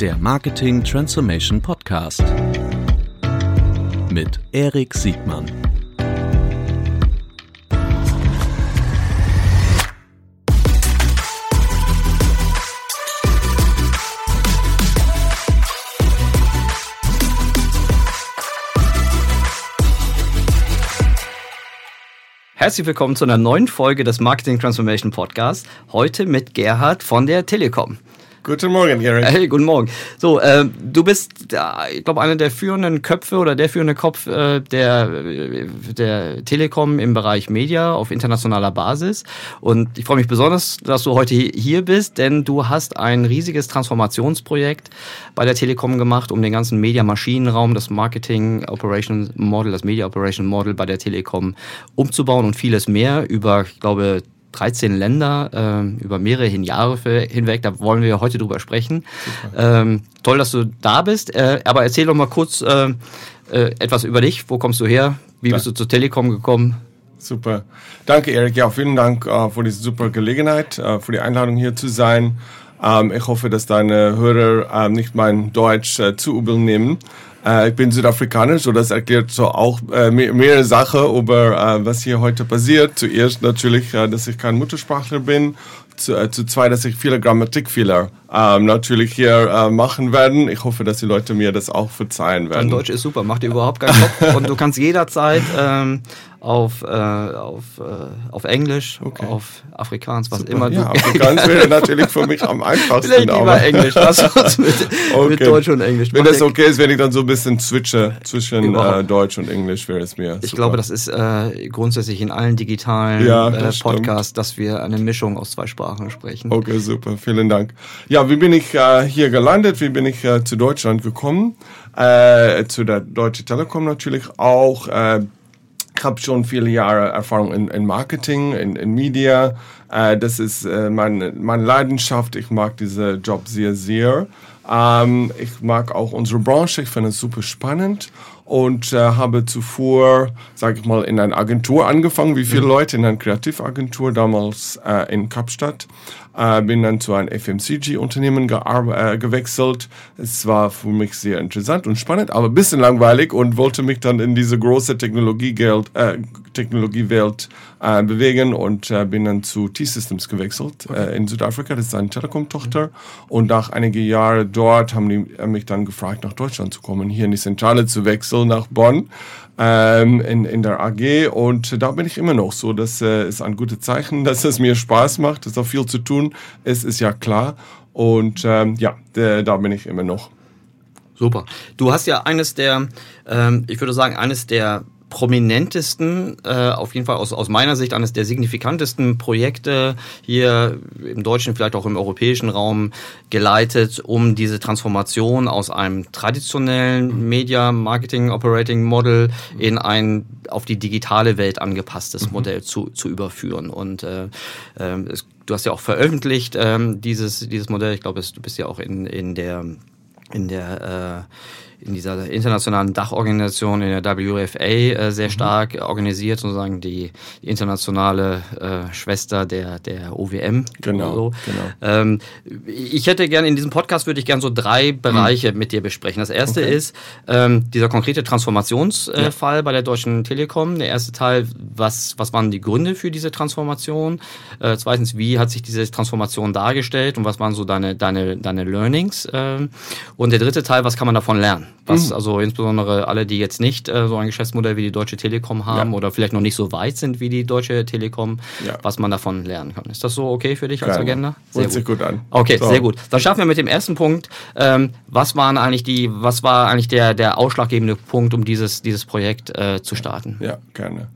Der Marketing Transformation Podcast mit Erik Siegmann. Herzlich willkommen zu einer neuen Folge des Marketing Transformation Podcast. Heute mit Gerhard von der Telekom. Guten Morgen, Erik. Hey, guten Morgen. So, äh, du bist, äh, ich glaube, einer der führenden Köpfe oder der führende Kopf äh, der, der Telekom im Bereich Media auf internationaler Basis. Und ich freue mich besonders, dass du heute hier bist, denn du hast ein riesiges Transformationsprojekt bei der Telekom gemacht, um den ganzen Media-Maschinenraum, das Marketing Operation Model, das Media Operation Model bei der Telekom umzubauen und vieles mehr über, ich glaube, 13 Länder äh, über mehrere Jahre hinweg. Da wollen wir heute drüber sprechen. Ähm, toll, dass du da bist. Äh, aber erzähl doch mal kurz äh, äh, etwas über dich. Wo kommst du her? Wie bist du zur Telekom gekommen? Super. Danke, Erik. Ja, vielen Dank äh, für diese super Gelegenheit, äh, für die Einladung hier zu sein. Ähm, ich hoffe, dass deine Hörer ähm, nicht mein Deutsch äh, zu übel nehmen. Äh, ich bin Südafrikaner, so das erklärt so auch äh, mehrere Sachen über äh, was hier heute passiert. Zuerst natürlich, äh, dass ich kein Muttersprachler bin. Zu, äh, zu zwei, dass ich viele Grammatikfehler ähm, natürlich hier äh, machen werden. Ich hoffe, dass die Leute mir das auch verzeihen werden. Dein Deutsch ist super, macht dir überhaupt keinen Kopf. Und du kannst jederzeit ähm, auf, äh, auf, äh, auf Englisch, okay. auf Afrikaans, was Super. immer du. Ja, Afrikaans wäre natürlich für mich am einfachsten. Vielleicht lieber Englisch, lass uns mit, okay. mit Deutsch und Englisch. Wenn das okay ist, wenn ich dann so ein bisschen switche zwischen äh, Deutsch und Englisch, wäre es mir. Ich super. glaube, das ist äh, grundsätzlich in allen digitalen ja, äh, Podcasts, dass wir eine Mischung aus zwei Sprachen sprechen. Okay, super, vielen Dank. Ja, wie bin ich äh, hier gelandet? Wie bin ich äh, zu Deutschland gekommen? Äh, zu der Deutsche Telekom natürlich auch. Äh, ich habe schon viele Jahre Erfahrung in, in Marketing, in, in Media. Äh, das ist äh, meine, meine Leidenschaft. Ich mag diesen Job sehr, sehr. Ähm, ich mag auch unsere Branche. Ich finde es super spannend und äh, habe zuvor, sage ich mal, in einer Agentur angefangen, wie viele mhm. Leute in einer Kreativagentur damals äh, in Kapstadt äh, bin dann zu einem FMCG-Unternehmen äh, gewechselt. Es war für mich sehr interessant und spannend, aber ein bisschen langweilig und wollte mich dann in diese große Technologiegeld, äh, Technologiewelt äh, bewegen und äh, bin dann zu T-Systems gewechselt okay. äh, in Südafrika. Das ist eine Telekom-Tochter. Mhm. Und nach einigen Jahren dort haben die äh, mich dann gefragt, nach Deutschland zu kommen, hier in die Zentrale zu wechseln, nach Bonn ähm, in, in der AG und da bin ich immer noch so. Das äh, ist ein gutes Zeichen, dass es mir Spaß macht. Ist auch viel zu tun. Es ist ja klar. Und ähm, ja, da bin ich immer noch. Super. Du hast ja eines der, ähm, ich würde sagen, eines der prominentesten, äh, auf jeden Fall aus, aus meiner Sicht eines der signifikantesten Projekte hier im deutschen, vielleicht auch im europäischen Raum geleitet, um diese Transformation aus einem traditionellen Media Marketing Operating Model in ein auf die digitale Welt angepasstes mhm. Modell zu, zu überführen. Und äh, äh, es, du hast ja auch veröffentlicht ähm, dieses, dieses Modell. Ich glaube, du bist ja auch in, in der in der äh, in dieser internationalen Dachorganisation, in der WFA, äh, sehr mhm. stark mhm. organisiert, sozusagen die, internationale äh, Schwester der, der OWM. Genau. So. genau. Ähm, ich hätte gerne, in diesem Podcast würde ich gerne so drei Bereiche mhm. mit dir besprechen. Das erste okay. ist ähm, dieser konkrete Transformationsfall ja. bei der Deutschen Telekom. Der erste Teil, was, was waren die Gründe für diese Transformation? Äh, zweitens, wie hat sich diese Transformation dargestellt und was waren so deine, deine, deine Learnings? Äh, und der dritte Teil, was kann man davon lernen? Was mhm. also insbesondere alle, die jetzt nicht äh, so ein Geschäftsmodell wie die Deutsche Telekom haben ja. oder vielleicht noch nicht so weit sind wie die Deutsche Telekom, ja. was man davon lernen kann. Ist das so okay für dich als. Agenda? Sehr Hört gut. sich gut an. Okay, so. sehr gut. Dann starten wir mit dem ersten Punkt. Ähm, was waren eigentlich die, was war eigentlich der, der ausschlaggebende Punkt, um dieses, dieses Projekt äh, zu starten? Ja, gerne.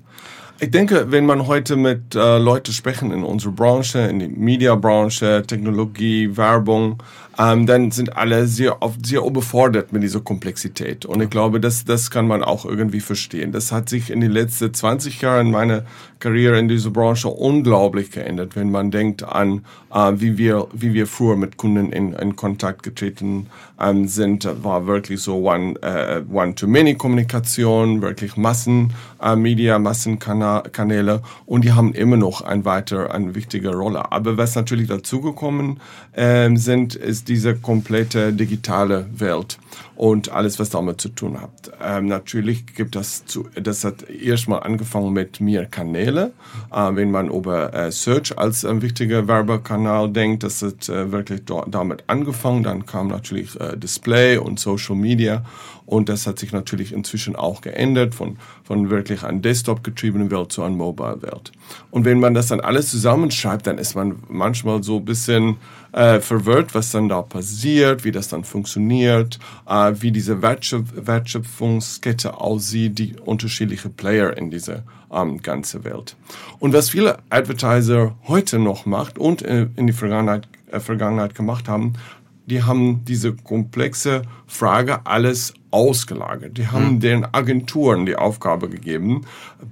Ich denke, wenn man heute mit äh, Leuten sprechen in unserer Branche, in der Mediabranche, Technologie, Werbung, ähm, dann sind alle sehr oft sehr überfordert mit dieser Komplexität. Und ich glaube, das, das kann man auch irgendwie verstehen. Das hat sich in den letzten 20 Jahren in meiner Karriere in dieser Branche unglaublich geändert, wenn man denkt an, äh, wie wir, wie wir früher mit Kunden in, in Kontakt getreten ähm, sind. War wirklich so one, äh, One-to-Many-Kommunikation, wirklich Massenmedia, äh, Massenkanäle und die haben immer noch ein weiter, eine wichtige Rolle. Aber was natürlich dazugekommen äh, sind, ist diese komplette digitale Welt und alles, was damit zu tun hat. Ähm, natürlich gibt das zu, das hat erstmal angefangen mit mehr Kanäle. Äh, wenn man über äh, Search als ein wichtiger Werbekanal denkt, das hat äh, wirklich damit angefangen. Dann kam natürlich äh, Display und Social Media und das hat sich natürlich inzwischen auch geändert von, von wirklich einer Desktop getriebenen Welt zu einer Mobile Welt. Und wenn man das dann alles zusammenschreibt, dann ist man manchmal so ein bisschen äh, verwirrt, was dann da passiert, wie das dann funktioniert, äh, wie diese Wertschöpf Wertschöpfungskette aussieht, die unterschiedliche Player in dieser ähm, ganze Welt. Und was viele Advertiser heute noch macht und äh, in die Vergangenheit, äh, Vergangenheit gemacht haben, die haben diese komplexe Frage alles ausgelagert. Die haben mhm. den Agenturen die Aufgabe gegeben,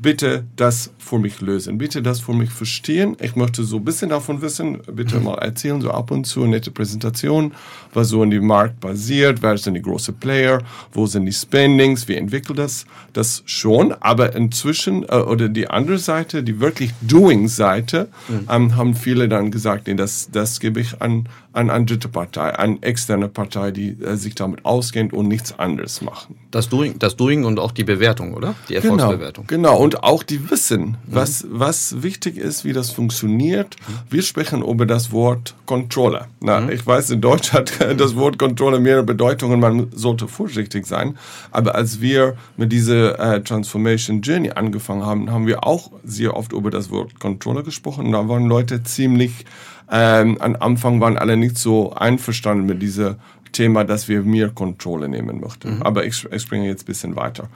bitte das für mich lösen, bitte das für mich verstehen. Ich möchte so ein bisschen davon wissen, bitte mhm. mal erzählen, so ab und zu nette Präsentation, was so in dem Markt basiert, wer sind die großen Player, wo sind die Spendings, wie entwickelt das, das schon, aber inzwischen, äh, oder die andere Seite, die wirklich Doing-Seite, mhm. ähm, haben viele dann gesagt, nee, das, das gebe ich an, an eine dritte Partei, an externe Partei, die äh, sich damit auskennt und nichts anderes machen. Das Doing, das Doing und auch die Bewertung, oder? Die genau, Erfolgsbewertung. Genau, genau. und auch die Wissen, was, mhm. was wichtig ist, wie das funktioniert. Wir sprechen über das Wort Controller. Na, mhm. Ich weiß, in Deutsch hat das Wort Controller mehrere Bedeutungen, man sollte vorsichtig sein. Aber als wir mit dieser äh, Transformation Journey angefangen haben, haben wir auch sehr oft über das Wort Controller gesprochen. Da waren Leute ziemlich ähm, am Anfang waren alle nicht so einverstanden mit diesem Thema, dass wir mehr Kontrolle nehmen möchten. Mhm. Aber ich, ich springe jetzt ein bisschen weiter.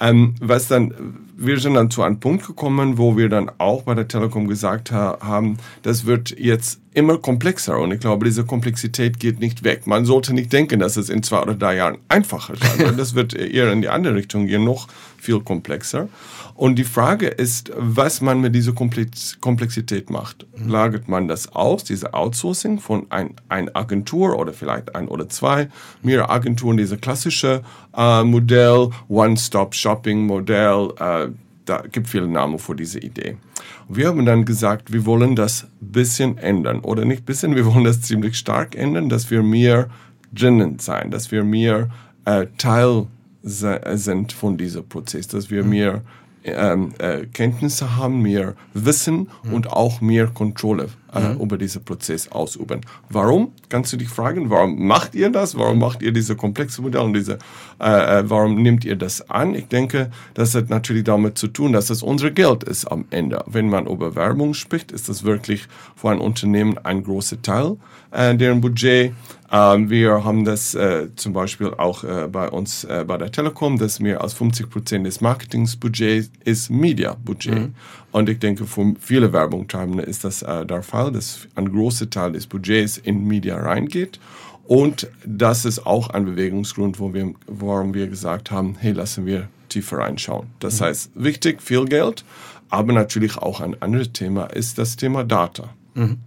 Ähm, was dann, wir sind dann zu einem Punkt gekommen, wo wir dann auch bei der Telekom gesagt ha haben, das wird jetzt immer komplexer und ich glaube, diese Komplexität geht nicht weg. Man sollte nicht denken, dass es in zwei oder drei Jahren einfacher sein wird. Das wird eher in die andere Richtung gehen, noch viel komplexer. Und die Frage ist, was man mit dieser Komplexität macht. Mhm. Lagert man das aus, diese Outsourcing von ein, ein Agentur oder vielleicht ein oder zwei, mehrere Agenturen, diese klassische Modell, One-Stop-Shopping-Modell, äh, da gibt viele Namen für diese Idee. Wir haben dann gesagt, wir wollen das bisschen ändern oder nicht bisschen, wir wollen das ziemlich stark ändern, dass wir mehr drinnen sein, dass wir mehr äh, Teil sind von diesem Prozess, dass wir mhm. mehr ähm, äh, Kenntnisse haben, mehr Wissen mhm. und auch mehr Kontrolle äh, mhm. über diesen Prozess ausüben. Warum? Kannst du dich fragen, warum macht ihr das? Warum macht ihr diese komplexe Modelle und diese, äh, äh, warum nehmt ihr das an? Ich denke, das hat natürlich damit zu tun, dass es unser Geld ist am Ende. Wenn man über Werbung spricht, ist das wirklich für ein Unternehmen ein großer Teil äh, deren Budget. Ähm, wir haben das äh, zum Beispiel auch äh, bei uns äh, bei der Telekom, dass mehr als 50 Prozent des Marketingsbudgets ist Media-Budget. Mhm. Und ich denke, für viele Werbungtreibende ist das äh, der Fall, dass ein großer Teil des Budgets in Media reingeht. Und das ist auch ein Bewegungsgrund, wo wir, warum wir gesagt haben, hey, lassen wir tiefer reinschauen. Das mhm. heißt, wichtig, viel Geld, aber natürlich auch ein anderes Thema ist das Thema Data. Mhm.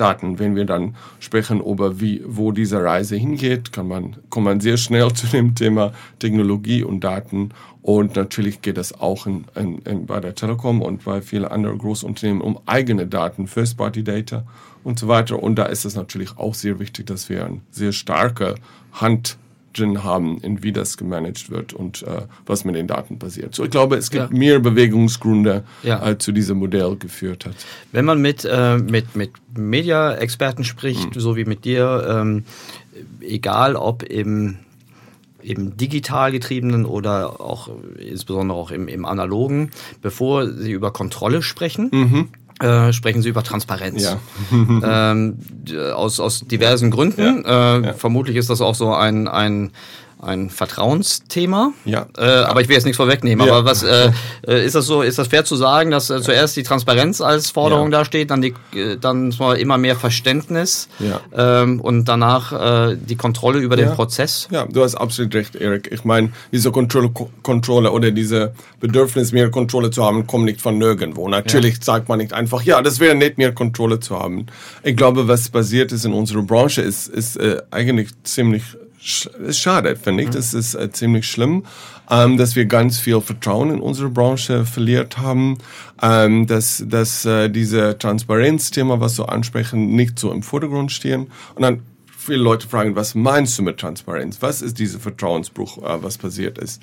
Daten. Wenn wir dann sprechen über wie, wo diese Reise hingeht, kann man, kommt man sehr schnell zu dem Thema Technologie und Daten. Und natürlich geht es auch in, in, in, bei der Telekom und bei vielen anderen Großunternehmen um eigene Daten, First-Party-Data und so weiter. Und da ist es natürlich auch sehr wichtig, dass wir eine sehr starke Hand drin haben, in wie das gemanagt wird und äh, was mit den Daten passiert. So, ich glaube, es gibt ja. mehr Bewegungsgründe, ja. äh, zu diesem Modell geführt hat. Wenn man mit, äh, mit, mit Media-Experten spricht, mhm. so wie mit dir, ähm, egal ob im im digital getriebenen oder auch insbesondere auch im, im analogen, bevor sie über Kontrolle sprechen, mhm. Äh, sprechen Sie über Transparenz. Ja. ähm, aus, aus diversen Gründen. Ja. Äh, ja. Vermutlich ist das auch so ein, ein ein Vertrauensthema. Ja. Äh, aber ich will jetzt nichts vorwegnehmen. Ja. Aber was äh, äh, ist das so? Ist das fair zu sagen, dass äh, zuerst die Transparenz als Forderung Ja. da steht, dann die, äh, dann immer mehr Verständnis Ja. ähm, und danach äh, die Kontrolle über den. Prozess? Ja, du hast absolut recht, Erik. Ich meine, diese Kontrolle, Kontrolle oder diese Bedürfnis, mehr Kontrolle zu haben, kommt nicht von nirgendwo. Natürlich sagt man nicht einfach, ja, das wäre nett, mehr Kontrolle zu haben. Ich glaube, was passiert ist in unserer Branche, ist, ist eigentlich ziemlich ist schade, finde ich. Das ist äh, ziemlich schlimm, ähm, dass wir ganz viel Vertrauen in unsere Branche verliert haben, ähm, dass, dass äh, diese Transparenzthema, was wir ansprechen, nicht so im Vordergrund stehen. Und dann viele Leute fragen, was meinst du mit Transparenz? Was ist dieser Vertrauensbruch, äh, was passiert ist?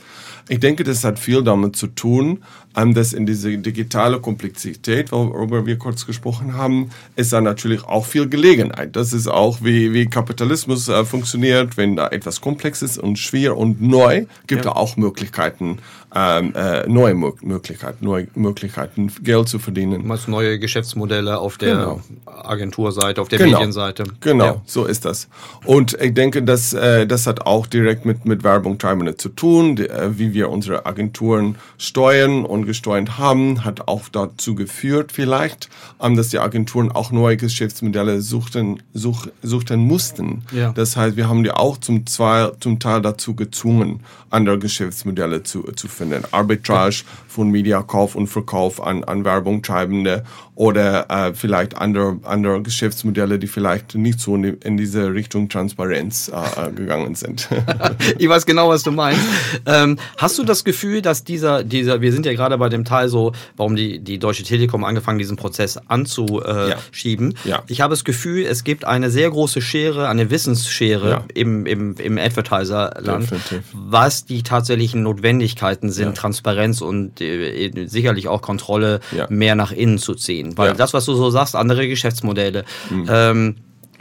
Ich denke, das hat viel damit zu tun, ähm, dass in diese digitale Komplexität, worüber wir kurz gesprochen haben, ist da natürlich auch viel Gelegenheit. Das ist auch, wie, wie Kapitalismus äh, funktioniert. Wenn da etwas komplex ist und schwer und neu, gibt Ja. da auch Möglichkeiten, ähm, äh, neue Mö Möglichkeiten, neue Möglichkeiten, Geld zu verdienen. Meinst neue Geschäftsmodelle auf der Genau. Agenturseite, auf der Genau. Medienseite? Genau, Ja. so ist das. Und ich denke, dass äh, das hat auch direkt mit mit Werbung Treibende zu tun, die, äh, wie wir unsere Agenturen steuern und gesteuert haben, hat auch dazu geführt vielleicht, ähm, dass die Agenturen auch neue Geschäftsmodelle suchten such, suchten mussten. Ja. Das heißt, wir haben die auch zum, zwei, zum Teil dazu gezwungen, andere Geschäftsmodelle zu, zu finden. Arbitrage von Mediakauf und Verkauf an, an Werbung Treibende oder äh, vielleicht andere, andere Geschäftsmodelle, die vielleicht nicht so in, in diese Richtung Transparenz äh, äh, gegangen sind. Ich weiß genau, was du meinst. Ähm, hast du das Gefühl, dass dieser, dieser, wir sind ja gerade bei dem Teil so, warum die, die Deutsche Telekom angefangen, diesen Prozess anzuschieben. Ja. Ich habe das Gefühl, es gibt eine sehr große Schere, eine Wissensschere Ja. im, im, im Advertiser-Land, was die tatsächlichen Notwendigkeiten sind, Ja. Transparenz und äh, sicherlich auch Kontrolle Ja. mehr nach innen zu ziehen. Weil Ja. das, was du so sagst, andere Geschäftsmodelle, ähm,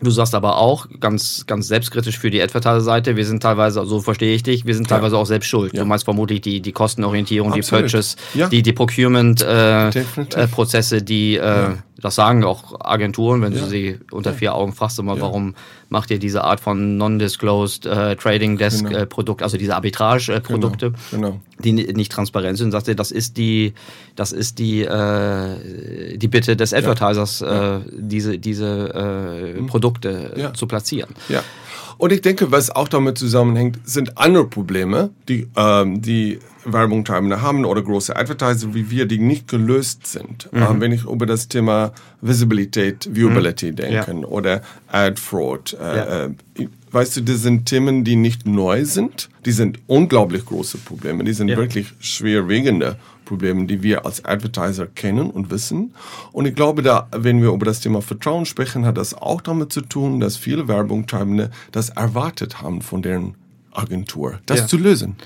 Du sagst aber auch, ganz, ganz selbstkritisch für die Advertiser-Seite, wir sind teilweise, so verstehe ich dich, wir sind teilweise auch selbst schuld. Ja. Du meinst vermutlich die, die Kostenorientierung, die Absolut. Purchase, Ja. die, die. Procurement-Prozesse, die, äh, das sagen auch Agenturen, wenn Ja. du sie unter vier Augen fragst, immer, Ja. warum macht ihr diese Art von non-disclosed äh, Trading Desk Genau. äh, also diese Arbitrage-Produkte, Genau. die ni- nicht transparent sind, sagst du, das ist die, das ist die, äh, die Bitte des Advertisers, äh, diese, diese äh, Produkte äh, Ja. zu platzieren. Ja. Und ich denke, was auch damit zusammenhängt, sind andere Probleme, die ähm, die Werbung Treibende haben oder große Advertiser wie wir, die nicht gelöst sind. Ähm, wenn ich über das Thema Visibilität, Viewability denken oder Ad Fraud. Äh, Ja. äh, weißt du, das sind Themen, die nicht neu sind. Die sind unglaublich große Probleme. Die sind Ja. wirklich schwerwiegende Probleme, die wir als Advertiser kennen und wissen. Und ich glaube, da, wenn wir über das Thema Vertrauen sprechen, hat das auch damit zu tun, dass viele Werbungtreibende das erwartet haben von deren Agentur, das Ja. zu lösen.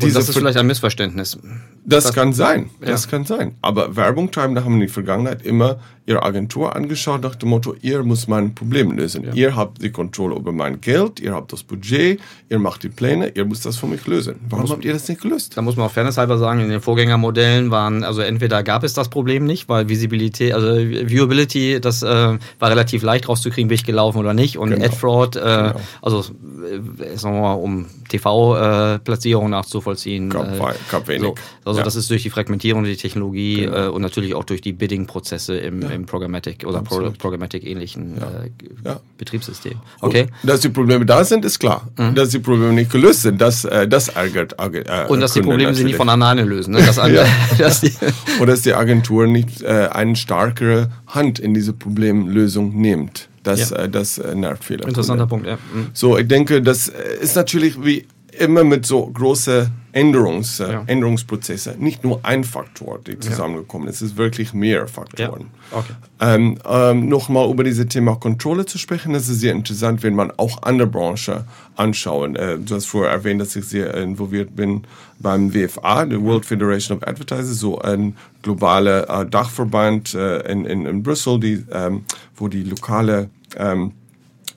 Und das ist vielleicht ein Missverständnis. das, kann sein, Ja. das kann sein. Aber Werbungtreibende haben in der Vergangenheit immer ihre Agentur angeschaut nach dem Motto, ihr müsst mein Problem lösen. Ihr habt die Kontrolle über mein Geld, ihr habt das Budget, ihr macht die Pläne, ihr müsst das für mich lösen. Warum habt ihr das nicht gelöst? Da muss man auch fairnesshalber sagen, in den Vorgängermodellen waren, also entweder gab es das Problem nicht, weil Visibilität, also Viewability, das äh, war relativ leicht rauszukriegen, bin ich gelaufen oder nicht. Und Genau. Ad Fraud, äh, Genau. also äh, sagen wir mal, um TV-Platzierung nachzuvollziehen. Gab äh, gab wenig. So, also Ja. das ist durch die Fragmentierung der Technologie Genau. äh, und natürlich auch durch die Bidding-Prozesse im, im Programmatic oder Pro. Programmatic-ähnlichen äh, Ja. Betriebssystem. Okay. Und dass die Probleme da sind, ist klar. Dass die Probleme nicht gelöst sind, das, äh, das ärgert äh, Und dass die Kunden Probleme sich nicht natürlich. von alleine lösen. Ne? Dass, Ja. dass die, Oder dass die Agentur nicht äh, eine stärkere Hand in diese Problemlösung nimmt. Das, Ja. äh, das äh, nervt viele. interessanter. Punkt, ja. Mhm. So, ich denke, das äh, ist natürlich wie immer mit so große Änderungs, äh, Ja. Änderungsprozesse nicht nur ein Faktor, die zusammengekommen ist. Es ist wirklich mehr Faktoren. Ja. Okay. Ähm, ähm, Nochmal über dieses Thema Kontrolle zu sprechen, das ist sehr interessant, wenn man auch andere Branchen anschauen. Äh, du hast vorher erwähnt, dass ich sehr involviert bin beim WFA, der World Federation of Advertisers, so ein globaler äh, Dachverband äh, in, in, in Brüssel, die, ähm, wo die lokale ähm,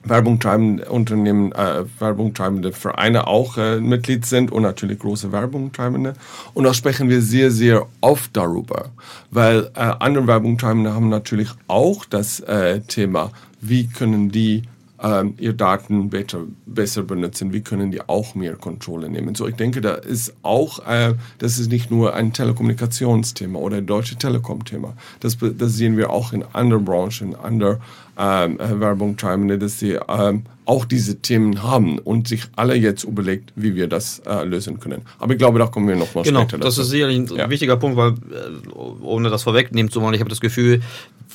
Werbung treibende Unternehmen, äh, Werbung treibende Vereine auch äh, Mitglied sind und natürlich große Werbung treibende. Und da sprechen wir sehr, sehr oft darüber, weil äh, andere Werbung treibende haben natürlich auch das äh, Thema, wie können die ähm, ihr Daten better, besser benutzen, wie können die auch mehr Kontrolle nehmen. So, ich denke, da ist auch, äh, das ist nicht nur ein Telekommunikationsthema oder ein deutsche Telekom-Thema. Das, das sehen wir auch in anderen Branchen, in anderen ähm, äh, Werbung Treibende, dass sie ähm, auch diese Themen haben und sich alle jetzt überlegt, wie wir das äh, lösen können. Aber ich glaube, da kommen wir noch mal genau, später dazu. Das ist sicherlich ein ja. wichtiger Punkt, weil äh, ohne das vorwegnehmen zu wollen, ich habe das Gefühl,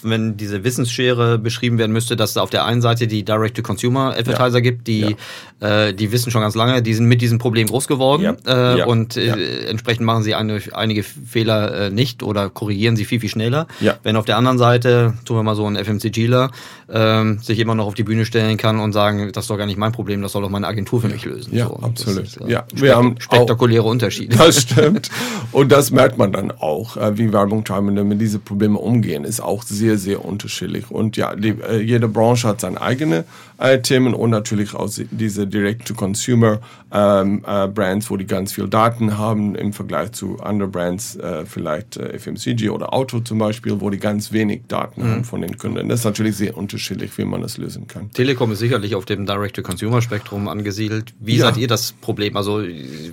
wenn diese Wissensschere beschrieben werden müsste, dass es auf der einen Seite die Direct-to-Consumer-Advertiser ja. gibt, die, ja. äh, die wissen schon ganz lange, die sind mit diesem Problem groß geworden ja. Äh, und äh, entsprechend machen sie eine, einige Fehler äh, nicht oder korrigieren sie viel, viel schneller. Wenn auf der anderen Seite, tun wir mal so ein FMCGler, ähm, sich immer noch auf die Bühne stellen kann und sagen, das ist doch gar nicht mein Problem, das soll doch meine Agentur für mich lösen. Ja, so, absolut. Ist, äh, ja, wir haben spektakuläre auch, Unterschiede. Das stimmt. Und das merkt man dann auch, äh, wie Werbung Treibende mit diese Probleme umgehen, ist auch sehr, sehr unterschiedlich. Und ja, die, äh, jede Branche hat seine eigene äh, Themen und natürlich auch diese Direct-to-Consumer ähm, äh, Brands, wo die ganz viel Daten haben im Vergleich zu anderen Brands, äh, vielleicht äh, FMCG oder Auto zum Beispiel, wo die ganz wenig Daten mhm. haben von den Kunden. Das ist natürlich sehr unterschiedlich, wie man das lösen kann. Telekom ist sicherlich auf dem Direct-to-Consumer-Spektrum angesiedelt. Wie ja. seid ihr das Problem? Also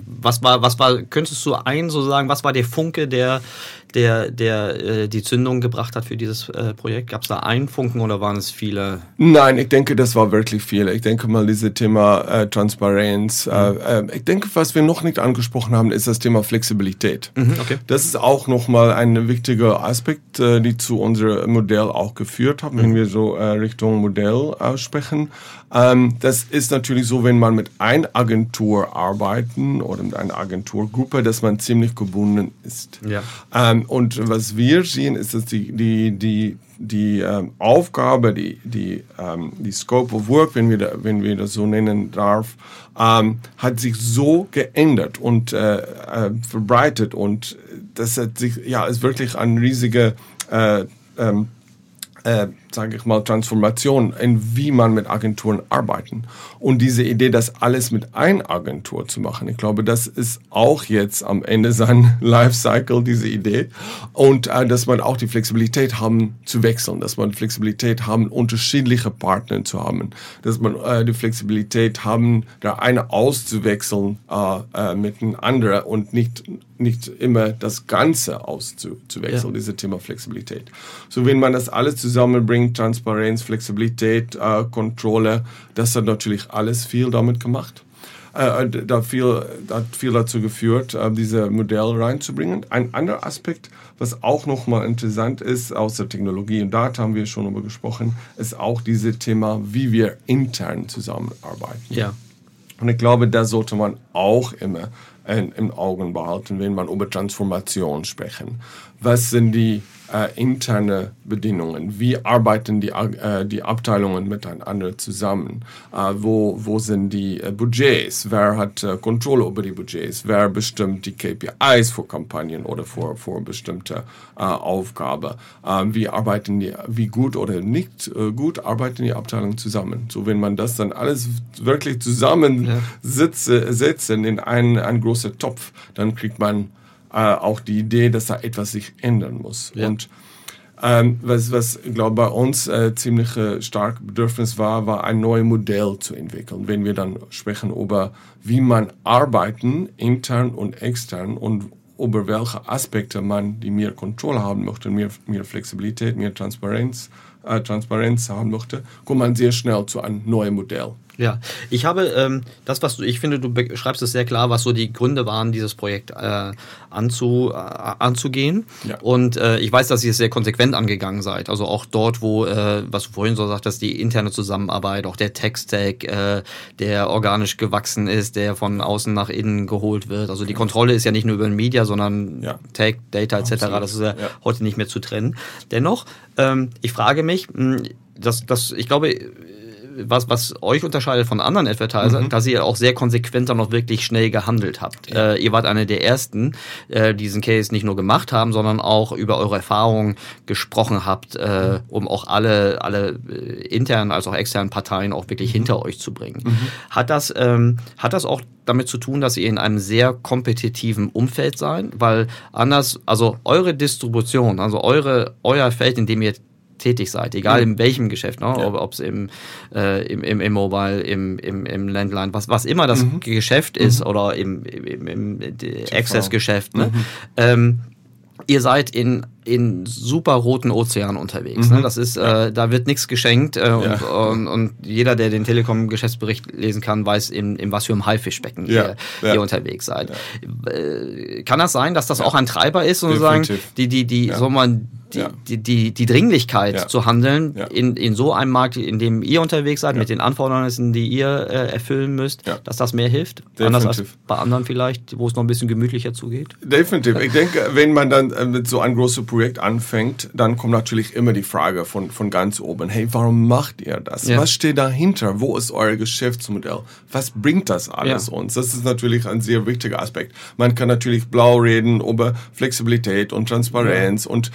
was war, was war, könntest du ein so sagen, was war der Funke, der der, der äh, die Zündung gebracht hat für dieses äh, Projekt? Gab es da einen Funken oder waren es viele? Nein, ich denke, das war wirklich viele. Ich denke mal, dieses Thema äh, Transparenz. Mhm. Äh, ich denke, was wir noch nicht angesprochen haben, ist das Thema Flexibilität. Mhm, okay. Das ist auch nochmal ein wichtiger Aspekt, äh, die zu unserem Modell auch geführt haben, mhm. wenn wir so äh, Richtung Modell äh, sprechen. Ähm, das ist natürlich so, wenn man mit einer Agentur arbeiten oder mit einer Agenturgruppe, dass man ziemlich gebunden ist. Ja. Ähm, und was wir sehen, ist, dass die, die, die, die ähm, Aufgabe, die, die, ähm, die Scope of Work, wenn wir, da, wenn wir das so nennen darf, ähm, hat sich so geändert und äh, äh, verbreitet und das hat sich, ja, ist wirklich ein riesiger äh, ähm, äh, sage ich mal, Transformation in wie man mit Agenturen arbeiten. Und diese Idee, das alles mit einer Agentur zu machen, ich glaube, das ist auch jetzt am Ende sein Lifecycle, diese Idee. Und äh, dass man auch die Flexibilität haben zu wechseln, dass man Flexibilität haben, unterschiedliche Partner zu haben, dass man äh, die Flexibilität haben, der eine auszuwechseln äh, äh, mit einem anderen und nicht nicht immer das Ganze auszuwechseln, ja. dieses Thema Flexibilität. So, wenn man das alles zusammenbringt, bringt, Transparenz, Flexibilität, äh, Kontrolle. Das hat natürlich alles viel damit gemacht. Äh, da viel, hat viel dazu geführt, äh, diese Modelle reinzubringen. Ein anderer Aspekt, was auch nochmal interessant ist, außer Technologie und Data haben wir schon darüber gesprochen, ist auch dieses Thema, wie wir intern zusammenarbeiten. Ja. Und ich glaube, da sollte man auch immer in, im Augen behalten, wenn man über Transformation sprechen. Was sind die äh, interne Bedingungen? Wie arbeiten die, äh, die Abteilungen miteinander zusammen? Äh, wo, wo sind die äh, Budgets? Wer hat äh, Kontrolle über die Budgets? Wer bestimmt die KPIs für Kampagnen oder für, für bestimmte äh, Aufgaben? Ähm, wie arbeiten die, wie gut oder nicht gut arbeiten die Abteilungen zusammen? So, wenn man das dann alles wirklich zusammen ja. in einen, einen großen Topf, dann kriegt man äh, auch die Idee, dass da etwas sich ändern muss. Ja. Und ähm, was, was glaube bei uns äh, ziemlich äh, stark Bedürfnis war, war ein neues Modell zu entwickeln. Wenn wir dann sprechen über, wie man arbeiten, intern und extern und über welche Aspekte man die mehr Kontrolle haben möchte, mehr, mehr Flexibilität, mehr Transparenz, äh, Transparenz haben möchte, kommt man sehr schnell zu einem neuen Modell. Ja, ich habe ähm, das, was du, ich finde, du beschreibst es sehr klar, was so die Gründe waren, dieses Projekt äh, anzu, äh, anzugehen. Ja. Und äh, ich weiß, dass ihr es sehr konsequent angegangen seid. Also auch dort, wo, äh, was du vorhin so sagtest, die interne Zusammenarbeit, auch der Tech-Stack, äh, der organisch gewachsen ist, der von außen nach innen geholt wird. Also die Kontrolle ist ja nicht nur über den Media, sondern ja. Tech, Data etc. Das ist ja, ja, heute nicht mehr zu trennen. Dennoch, ähm, ich frage mich, mh, das, das, ich glaube, was, was euch unterscheidet von anderen Advertisern, mhm. dass ihr auch sehr konsequent dann noch wirklich schnell gehandelt habt. Ja. Äh, ihr wart eine der ersten, äh, die diesen Case nicht nur gemacht haben, sondern auch über eure Erfahrungen gesprochen habt, äh, um auch alle, alle äh, internen als auch externen Parteien auch wirklich mhm. hinter euch zu bringen. Mhm. Hat das, ähm, hat das auch damit zu tun, dass ihr in einem sehr kompetitiven Umfeld seid, weil anders, also eure Distribution, also eure, euer Feld, in dem ihr tätig seid, egal in welchem Geschäft, ne? ja. ob es im, äh, im, im, im Mobile, im, im, im Landline, was, was immer das mhm. Geschäft ist mhm. oder im, im, im Access-Geschäft. Ne? Mhm. Ähm, ihr seid in in super roten Ozean unterwegs. Ne? Mhm. Ne? Das ist, äh, da wird nichts geschenkt äh, und, ja. und, und, jeder, der den Telekom-Geschäftsbericht lesen kann, weiß, in, in was für einem Haifischbecken ja. ihr, ihr unterwegs seid. Äh, kann das sein, dass das auch ein Treiber ist, sozusagen, die, die, die, ja. soll man die, ja. die, die, die Dringlichkeit ja. zu handeln ja. in, in so einem Markt, in dem ihr unterwegs seid, mit den Anforderungen, die ihr äh, erfüllen müsst, dass das mehr hilft? Definitiv. Anders als bei anderen vielleicht, wo es noch ein bisschen gemütlicher zugeht? Definitiv. Ich denke, wenn man dann äh, mit so einem großen Projekt anfängt, dann kommt natürlich immer die Frage von, von ganz oben, hey, warum macht ihr das? Was steht dahinter? Wo ist euer Geschäftsmodell? Was bringt das alles uns? Das ist natürlich ein sehr wichtiger Aspekt. Man kann natürlich blau reden über Flexibilität und Transparenz und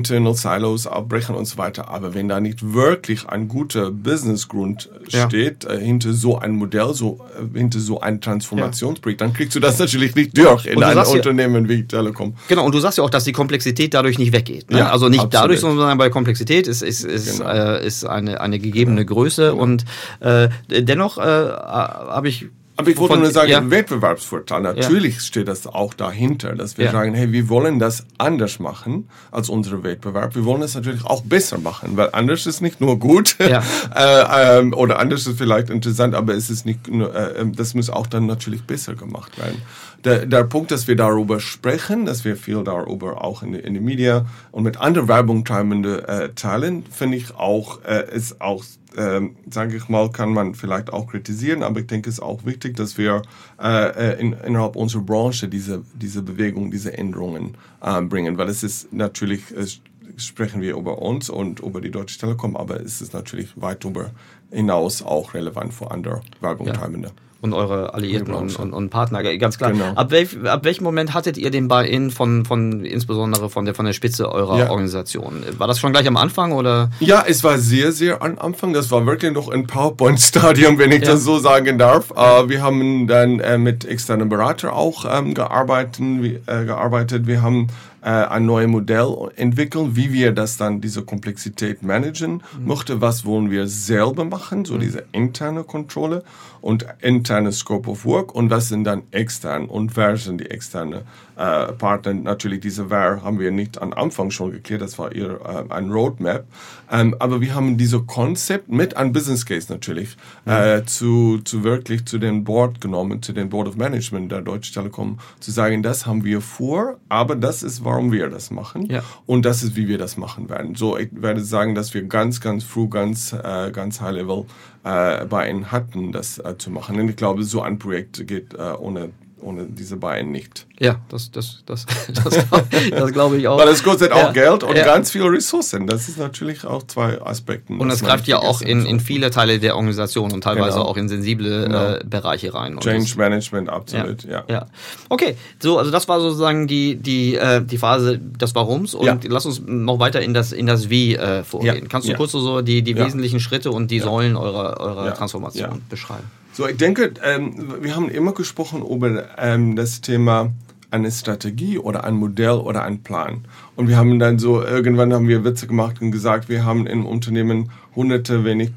Internal Silos abbrechen und so weiter. Aber wenn da nicht wirklich ein guter Businessgrund ja. steht, äh, hinter so ein Modell, so, äh, hinter so ein Transformationsprojekt, ja. dann kriegst du das natürlich nicht durch in ein Unternehmen ja, wie Telekom. Genau, und du sagst ja auch, dass die Komplexität dadurch nicht weggeht. Ne? Ja, also nicht absolut. dadurch, sondern bei Komplexität ist, ist, ist, genau. äh, ist eine, eine gegebene Größe. Und äh, dennoch äh, habe ich aber ich wollte nur sagen, ja. Wettbewerbsvorteil. Natürlich ja. steht das auch dahinter, dass wir ja. sagen, hey, wir wollen das anders machen als unsere Wettbewerb. Wir wollen es natürlich auch besser machen, weil anders ist nicht nur gut ja. äh, ähm, oder anders ist vielleicht interessant, aber es ist nicht nur, äh, ähm, das muss auch dann natürlich besser gemacht werden. Der, der Punkt, dass wir darüber sprechen, dass wir viel darüber auch in, in den Medien und mit anderen Werbungtreibenden äh, teilen, finde ich auch, äh, ist auch ähm, sage ich mal, kann man vielleicht auch kritisieren, aber ich denke, es ist auch wichtig, dass wir äh, äh, in, innerhalb unserer Branche diese, diese Bewegung, diese Änderungen äh, bringen, weil es ist natürlich, es sprechen wir über uns und über die Deutsche Telekom, aber es ist natürlich weit darüber hinaus auch relevant für andere Werbungtreibende. Ja und eure Alliierten und, und, und, Partner, ganz klar. Genau. Ab, welch, ab welchem Moment hattet ihr den Buy-in von, von insbesondere von der, von der Spitze eurer ja. Organisation? War das schon gleich am Anfang oder? Ja, es war sehr, sehr am Anfang. Das war wirklich noch ein PowerPoint-Stadium, wenn ich ja. das so sagen darf. Uh, wir haben dann äh, mit externen Beratern auch ähm, gearbeitet, wie, äh, gearbeitet. Wir haben äh, ein neues Modell entwickeln, wie wir das dann, diese Komplexität managen mhm. möchte, was wollen wir selber machen, so mhm. diese interne Kontrolle und interne Scope of Work und was sind dann extern und wer sind die externe äh, Partner. Natürlich diese wer haben wir nicht am Anfang schon geklärt, das war ihr äh, ein Roadmap, ähm, aber wir haben diese Konzept mit einem Business Case natürlich mhm. äh, zu, zu wirklich zu den Board genommen, zu den Board of Management der Deutsche Telekom, zu sagen, das haben wir vor, aber das ist warum wir das machen. Ja. Und das ist, wie wir das machen werden. So, ich werde sagen, dass wir ganz, ganz früh, ganz, äh, ganz high level äh, bei ihnen hatten, das äh, zu machen. Und ich glaube, so ein Projekt geht äh, ohne ohne diese Beine nicht. Ja, das, das, das, das, das glaube ich auch. Weil es kostet auch ja, Geld und ja. ganz viele Ressourcen. Das ist natürlich auch zwei Aspekte. Und es greift ja auch in, in viele Teile der Organisation und teilweise genau. auch in sensible genau. äh, Bereiche rein. Change das, Management, absolut, ja, ja. Okay, so, also das war sozusagen die, die, äh, die Phase des Warums und lass uns noch weiter in das, in das Wie äh, vorgehen. Kannst du kurz so die, die wesentlichen Schritte und die Säulen eurer, eurer Transformation beschreiben? So, ich denke, ähm, wir haben immer gesprochen über ähm, das Thema eine Strategie oder ein Modell oder ein Plan. Und wir haben dann so, irgendwann haben wir Witze gemacht und gesagt, wir haben im Unternehmen hunderte, wenn nicht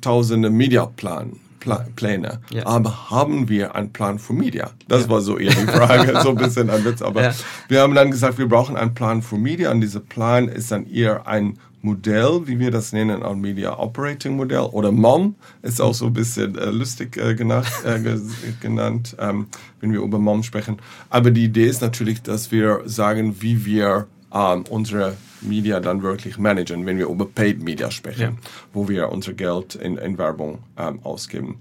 tausende Mediaplan. Pläne. Ja. Aber haben wir einen Plan für Media? Das ja. war so eher die Frage, so ein bisschen ein Witz. Aber ja. wir haben dann gesagt, wir brauchen einen Plan für Media und dieser Plan ist dann eher ein Modell, wie wir das nennen, ein Media Operating Modell oder MOM ist auch so ein bisschen äh, lustig äh, genannt, äh, genannt ähm, wenn wir über MOM sprechen. Aber die Idee ist natürlich, dass wir sagen, wie wir ähm, unsere Media dann wirklich managen, wenn wir über Paid Media sprechen, ja. wo wir unser Geld in, in Werbung ähm, ausgeben.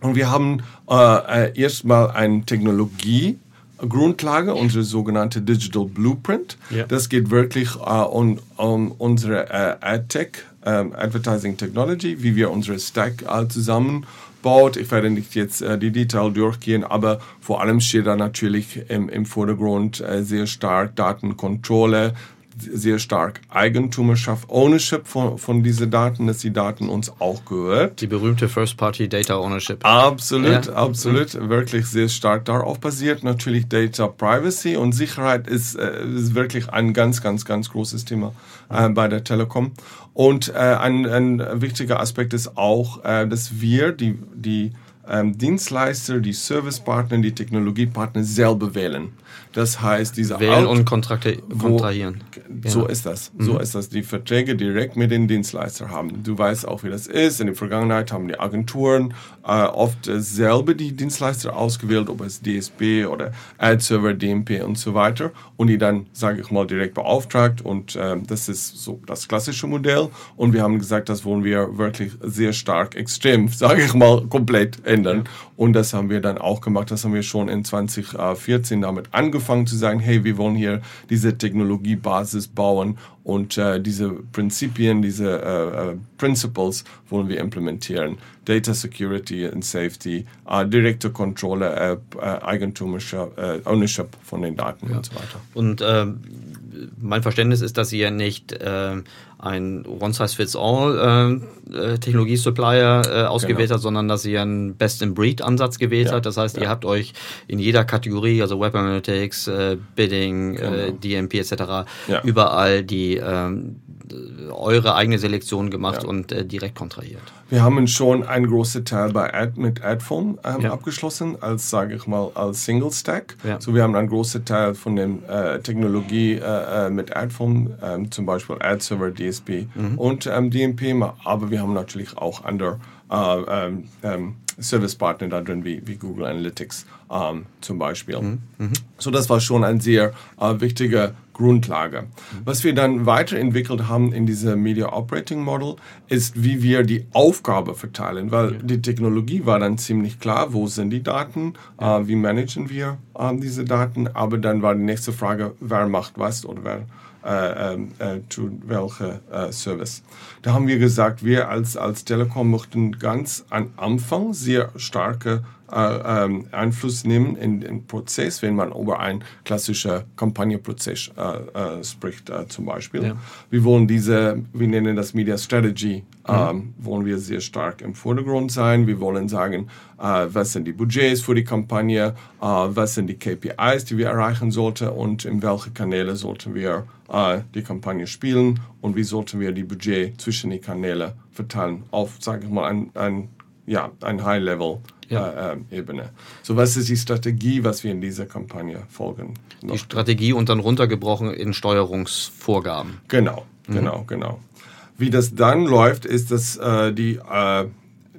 Und wir haben äh, äh erstmal eine Technologie Grundlage, unsere sogenannte Digital Blueprint. Yeah. Das geht wirklich äh, um, um unsere äh, AdTech, ähm, Advertising Technology, wie wir unsere Stack äh, zusammenbaut. Ich werde nicht jetzt äh, die Detail durchgehen, aber vor allem steht da natürlich im, im Vordergrund äh, sehr stark Datenkontrolle, sehr stark Eigentumerschaft, Ownership von, von diesen Daten, dass die Daten uns auch gehört. Die berühmte First-Party Data Ownership. Absolut, ja. absolut, mhm. wirklich sehr stark darauf basiert. Natürlich Data Privacy und Sicherheit ist, äh, ist wirklich ein ganz, ganz, ganz großes Thema äh, bei der Telekom. Und äh, ein, ein wichtiger Aspekt ist auch, äh, dass wir die, die ähm, Dienstleister, die Servicepartner, die Technologiepartner selber wählen. Das heißt, diese Wählen Out und kontrahieren. So ist das. So mhm. ist das. Die Verträge direkt mit den Dienstleistern haben. Du weißt auch, wie das ist. In der Vergangenheit haben die Agenturen äh, oft selber die Dienstleister ausgewählt, ob es DSP oder Ad-Server, DMP und so weiter. Und die dann, sage ich mal, direkt beauftragt. Und äh, das ist so das klassische Modell. Und wir haben gesagt, das wollen wir wirklich sehr stark, extrem, sage ich mal, komplett ändern. Und das haben wir dann auch gemacht. Das haben wir schon in 2014 damit angefangen zu sagen, hey, wir wollen hier diese Technologiebasis bauen und äh, diese Prinzipien, diese äh, äh, Principles wollen wir implementieren. Data Security and Safety, äh, direkte Kontrolle, äh, äh, Eigentumerschaft, Ownership von den Daten ja. und so weiter. Und mein Verständnis ist, dass ihr nicht äh, ein One-Size-Fits-All äh, Technologiesupplier äh, ausgewählt genau. hat, sondern dass ihr einen Best-in-Breed-Ansatz gewählt ja. habt. Das heißt, ja. ihr habt euch in jeder Kategorie, also Web Analytics, äh, Bidding, äh, genau. äh, DMP etc., ja. überall die ähm, eure eigene Selektion gemacht und äh, direkt kontrahiert. Wir haben schon einen großen Teil bei Ad, mit Adform ähm, abgeschlossen, als sage ich mal als Single Stack. So wir haben einen großen Teil von der äh, Technologie mit Adform, ähm, zum Beispiel Ad Server, DSP mhm. und ähm, DMP, aber wir haben natürlich auch andere äh, ähm, ähm, Servicepartner da drin, wie, wie Google Analytics ähm, zum Beispiel. Mhm. Mhm. So das war schon ein sehr äh, wichtiger Grundlage. Was wir dann weiterentwickelt haben in diesem Media Operating Model ist, wie wir die Aufgabe verteilen, weil ja. die Technologie war dann ziemlich klar, wo sind die Daten, ja. äh, wie managen wir äh, diese Daten, aber dann war die nächste Frage, wer macht was oder wer äh, ähm, äh, zu welcher äh, Service. Da haben wir gesagt, wir als, als Telekom möchten ganz am Anfang sehr starke äh, ähm, Einfluss nehmen in den Prozess, wenn man über einen klassischen Kampagnenprozess äh, äh, spricht, äh, zum Beispiel. Ja. Wir wollen diese, wir nennen das Media Strategy, mhm. ähm, wollen wir sehr stark im Vordergrund sein. Wir wollen sagen, äh, was sind die Budgets für die Kampagne, äh, was sind die KPIs, die wir erreichen sollten und in welche Kanäle sollten wir die Kampagne spielen und wie sollten wir die Budget zwischen die Kanäle verteilen auf, sage ich mal, ein, ein, ja, ein High-Level ja. äh, Ebene. So, was ist die Strategie, was wir in dieser Kampagne folgen? Die Strategie und dann runtergebrochen in Steuerungsvorgaben. Genau, mhm. genau, genau. Wie das dann läuft, ist, dass äh, die äh,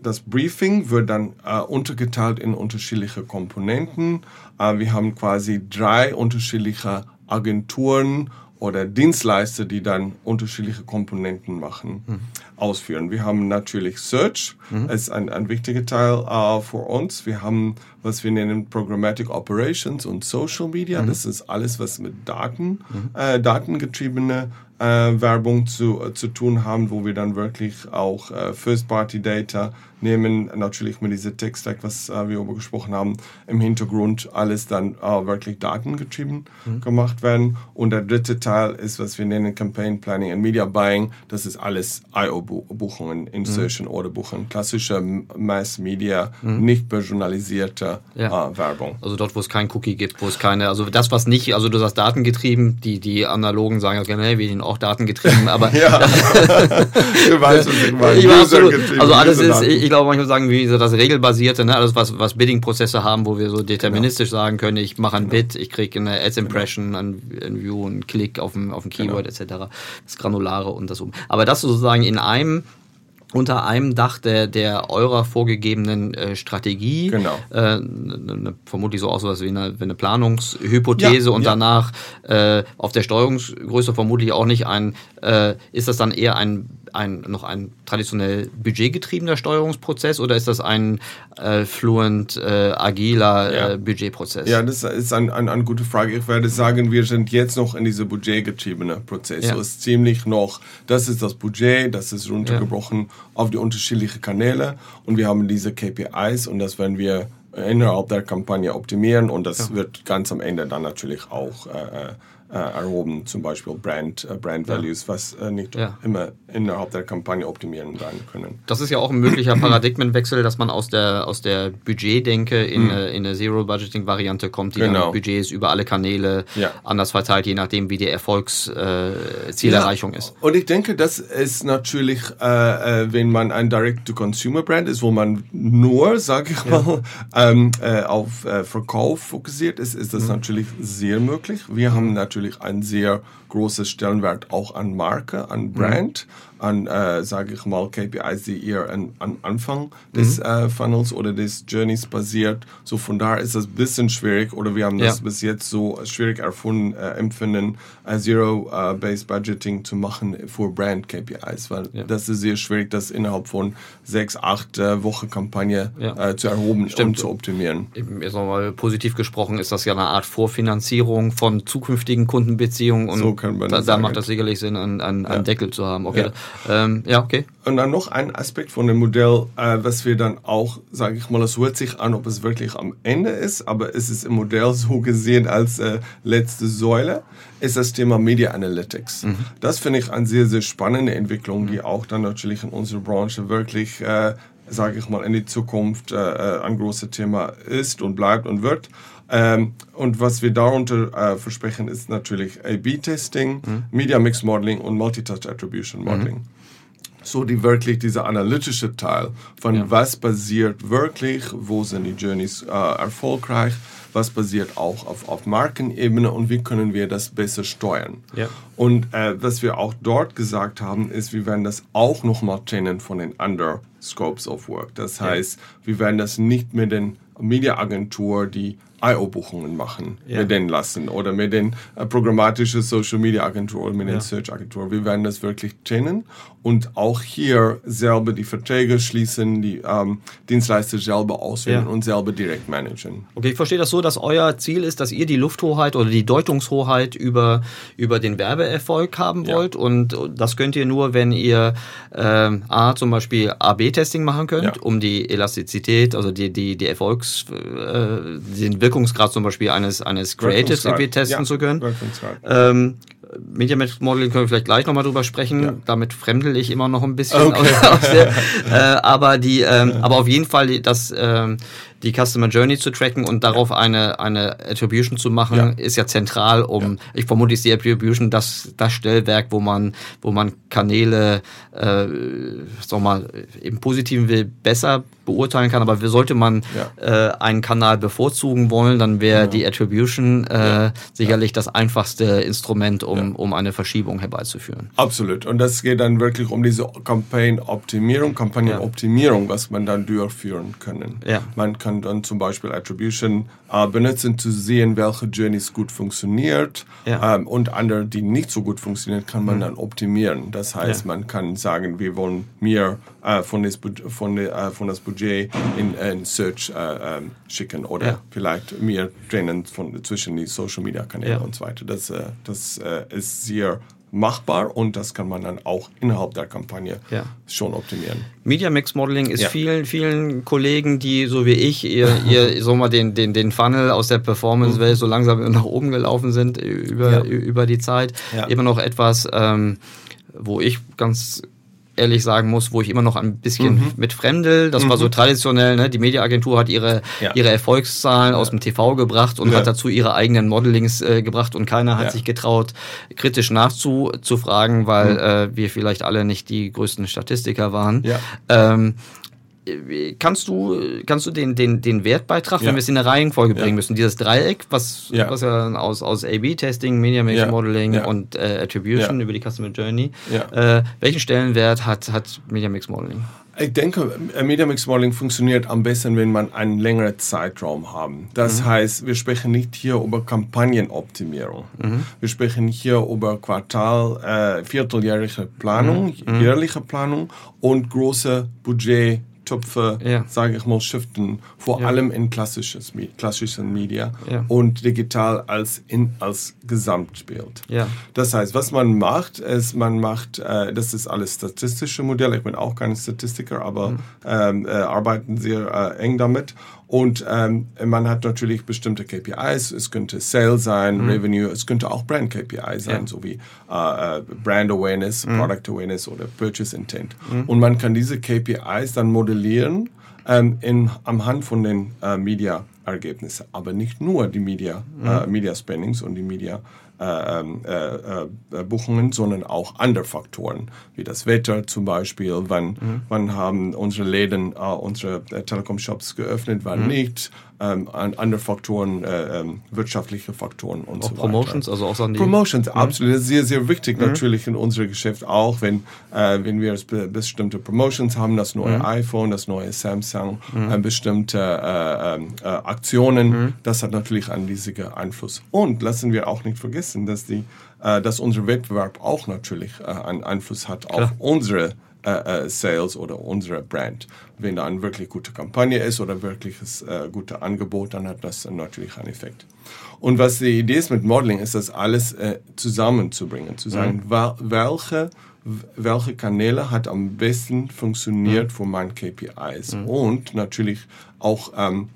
das Briefing wird dann äh, untergeteilt in unterschiedliche Komponenten. Äh, wir haben quasi drei unterschiedliche Agenturen oder Dienstleister, die dann unterschiedliche Komponenten machen, mhm. Ausführen. Wir haben natürlich Search, mhm. ist ein, ein wichtiger Teil äh, für uns. Wir haben, was wir nennen Programmatic Operations und Social Media. Mhm. Das ist alles, was mit Daten, mhm. äh, datengetriebene äh, Werbung zu, äh, zu tun haben, wo wir dann wirklich auch äh, First-Party-Data nehmen, natürlich mit diesem Tech-Stack, was äh, wir darüber gesprochen haben, im Hintergrund alles dann äh, wirklich datengetrieben mhm. gemacht werden. Und der dritte Teil ist, was wir nennen Campaign Planning and Media Buying. Das ist alles IO-Buchungen, Insertion mhm. Order Buchungen, klassische Mass-Media, mhm. nicht personalisierte ja. äh, Werbung. Also dort, wo es kein Cookie gibt, wo es keine, also das, was nicht, also du sagst datengetrieben, die, die Analogen sagen, okay, hey, wir sind auch datengetrieben, aber... ja, du weißt, was ich meine. Ich also alles ist, ich, ich glaube, manchmal sagen, wie so das Regelbasierte, ne? alles was, was Bidding-Prozesse haben, wo wir so deterministisch genau. sagen können, ich mache ein genau. Bid, ich kriege eine Ads-Impression, ein, ein, View, einen Klick auf ein, auf ein Keyword genau. etc. Das Granulare und das um. Aber das sozusagen in einem unter einem Dach der, der eurer vorgegebenen äh, Strategie. Genau. Äh, ne, ne, vermutlich so aus wie eine, wie eine Planungshypothese ja, und ja. danach äh, auf der Steuerungsgröße vermutlich auch nicht ein, äh, ist das dann eher ein, ein noch ein traditionell budgetgetriebener Steuerungsprozess oder ist das ein äh, fluent, äh, agiler ja. äh, Budgetprozess? Ja, das ist eine ein, ein gute Frage. Ich werde sagen, wir sind jetzt noch in diesem budgetgetriebenen Prozess. Ja. So ist ziemlich noch, das ist das Budget, das ist runtergebrochen auf die unterschiedlichen Kanäle und wir haben diese KPIs und das werden wir innerhalb der Kampagne optimieren und das ja. wird ganz am Ende dann natürlich auch äh, äh, erhoben, zum Beispiel Brand, äh, Brand Values, was äh, nicht Ja. immer innerhalb der Kampagne optimieren werden können. Das ist ja auch ein möglicher Paradigmenwechsel, dass man aus der, aus der Budgetdenke in, eine, in eine Zero-Budgeting-Variante kommt, die. Genau. dann Budgets über alle Kanäle Ja. anders verteilt, je nachdem, wie die Erfolgszielerreichung äh, ist. Und ich denke, das ist natürlich, äh, äh, wenn man ein Direct-to-Consumer-Brand ist, wo man nur, sage ich mal, ähm, äh, auf äh, Verkauf fokussiert ist, ist das natürlich sehr möglich. Wir haben natürlich ein sehr großes Stellenwert auch an Marke, an Brand, an, äh, sage ich mal, KPIs, die eher an, an Anfang des äh, Funnels oder des Journeys basiert. So von daher ist das ein bisschen schwierig oder wir haben das Ja. bis jetzt so schwierig erfunden, äh, empfinden, äh, Zero-Based Budgeting zu machen für Brand KPIs, weil Ja. das ist sehr schwierig, das innerhalb von sechs, acht äh, Wochen Kampagne Ja. äh, zu erhoben und Stimmt. zu optimieren. Eben, Jetzt nochmal positiv gesprochen, ist das ja eine Art Vorfinanzierung von zukünftigen Kundenbeziehungen und So kann man da, da macht das sicherlich Sinn, einen, einen, einen. Deckel zu haben. Okay. Ähm, ja okay. Und dann noch ein Aspekt von dem Modell, äh, was wir dann auch, sage ich mal, es hört sich an, ob es wirklich am Ende ist, aber es ist im Modell so gesehen als äh, letzte Säule, ist das Thema Media Analytics. Das finde ich eine sehr, sehr spannende Entwicklung, die auch dann natürlich in unserer Branche wirklich, äh, sage ich mal, in die Zukunft äh, äh, ein großes Thema ist und bleibt und wird. Ähm, und was wir darunter äh, versprechen, ist natürlich A-B-Testing, Media Mix Modeling und Multitouch Attribution Modeling so die wirklich dieser analytische Teil von Ja. was passiert wirklich, wo sind die Journeys äh, erfolgreich, was passiert auch auf, auf Markenebene und wie können wir das besser steuern. Ja. Und äh, was wir auch dort gesagt haben, ist, wir werden das auch nochmal trennen von den anderen Scopes of Work. Das heißt, wir werden das nicht mit den Mediaagentur, die IO-Buchungen machen, Ja. mit denen lassen oder mit den äh, programmatischen Social Media Agentur oder mit den Search Agentur. Wir werden das wirklich trennen und auch hier selber die Verträge schließen, die ähm, Dienstleister selber auswählen Ja. und selber direkt managen. Okay, ich verstehe das so, dass euer Ziel ist, dass ihr die Lufthoheit oder die Deutungshoheit über, über den Werbeerfolg haben Ja. wollt. Und das könnt ihr nur, wenn ihr ähm, A, zum Beispiel AB-Testing machen könnt, Ja. um die Elastizität, also die, die, die Erfolgs, äh, den Wirkungsgrad zum Beispiel eines, eines Creatives irgendwie testen Ja, zu können. Ähm, Media Mix Modeling können wir vielleicht gleich nochmal drüber sprechen. Ja. Damit fremdel ich immer noch ein bisschen. Okay. Aus, aus der, äh, aber die, ähm, aber auf jeden Fall die- das, ähm, die Customer Journey zu tracken und darauf eine eine Attribution zu machen, Ja. ist ja zentral, um. Ich vermute, ist die Attribution das das Stellwerk, wo man wo man Kanäle, äh, sag mal, im Positiven will besser beurteilen kann. Aber sollte man äh, einen Kanal bevorzugen wollen, dann wäre die Attribution äh, sicherlich das einfachste Instrument, um um eine Verschiebung herbeizuführen. Absolut. Und das geht dann wirklich um diese Campaign-Optimierung, Kampagnenoptimierung, was man dann durchführen können. Ja. Man kann dann zum Beispiel Attribution äh, benutzen, zu sehen, welche Journeys gut funktioniert Ja. ähm, und andere, die nicht so gut funktionieren, kann man dann optimieren. Das heißt, Ja. man kann sagen, wir wollen mehr äh, von, des, von, äh, von das Budget in, in Search äh, ähm, schicken oder Ja. vielleicht mehr trennen von, zwischen die Social Media Kanäle und so weiter. Das, äh, das äh, ist sehr machbar und das kann man dann auch innerhalb der Kampagne Ja. schon optimieren. Media Mix Modeling ist Ja. vielen, vielen Kollegen, die so wie ich ihr, ihr so mal den, den, den Funnel aus der Performance-Welt so langsam nach oben gelaufen sind über, Ja. über die Zeit, immer noch etwas, ähm, wo ich ganz ehrlich sagen muss, wo ich immer noch ein bisschen Mhm. mit fremdel. Das war so traditionell, ne? Die Mediaagentur hat ihre, Ja. ihre Erfolgszahlen aus dem TV gebracht und Ja. hat dazu ihre eigenen Modelings äh, gebracht und keiner hat Ja. sich getraut, kritisch nachzufragen, weil Mhm. äh, wir vielleicht alle nicht die größten Statistiker waren. Ja. Ähm, kannst du, kannst du den, den, den Wertbeitrag, Ja. wenn wir es in eine Reihenfolge Ja. bringen müssen, dieses Dreieck, was Ja. was ja aus, aus A-B-Testing, Media Mix Ja. Modeling Ja. und äh, Attribution Ja. über die Customer Journey, Ja. äh, welchen Stellenwert hat, hat Media Mix Modeling? Ich denke, äh, Media Mix Modeling funktioniert am besten, wenn man einen längeren Zeitraum haben. Das heißt, wir sprechen nicht hier über Kampagnenoptimierung. Wir sprechen hier über Quartal, äh, vierteljährige Planung, jährliche Planung und große Budget. Töpfe, Ja. sage ich mal, shiften, vor Ja. allem in klassisches, klassischen Media Ja. und digital als, in, als Gesamtbild. Das heißt, was man macht, ist, man macht, äh, das ist alles statistische Modelle. Ich bin auch kein Statistiker, aber ähm, äh, arbeiten sehr äh, eng damit. Und ähm, man hat natürlich bestimmte KPIs. Es könnte Sales sein, Revenue, es könnte auch Brand KPI sein, Ja. so wie äh, äh, Brand Awareness, Product Awareness oder Purchase Intent. Und man kann diese KPIs dann modellieren ähm, in, am Hand von den äh, Media-Ergebnissen. Aber nicht nur die Media, äh, Media Spendings und die Media äh, ähm, äh, äh, Buchungen, sondern auch andere Faktoren, wie das Wetter zum Beispiel, wann, wann haben unsere Läden, äh, unsere äh, Telekom-Shops geöffnet, wann nicht, ähm, an andere Faktoren, äh, ähm, wirtschaftliche Faktoren und so Auch weiter. Promotions, also auch Sachen, die. Promotions, absolut. Das ist sehr, sehr wichtig natürlich in unserem Geschäft auch, wenn, äh, wenn wir be bestimmte Promotions haben, das neue iPhone, das neue Samsung, äh, bestimmte äh, ähm, äh, Aktionen, das hat natürlich einen riesigen Einfluss. Und lassen wir auch nicht vergessen, dass, die, äh, dass unser Wettbewerb auch natürlich einen Einfluss hat auf unsere äh, äh, Sales oder unsere Brand. Wenn da eine wirklich gute Kampagne ist oder wirkliches äh, gute Angebot, dann hat das natürlich einen Effekt. Und was die Idee ist mit Modeling, ist das alles äh, zusammenzubringen, zu sagen, wa- welche welche Kanäle hat am besten funktioniert für meine KPIs und natürlich auch ähm,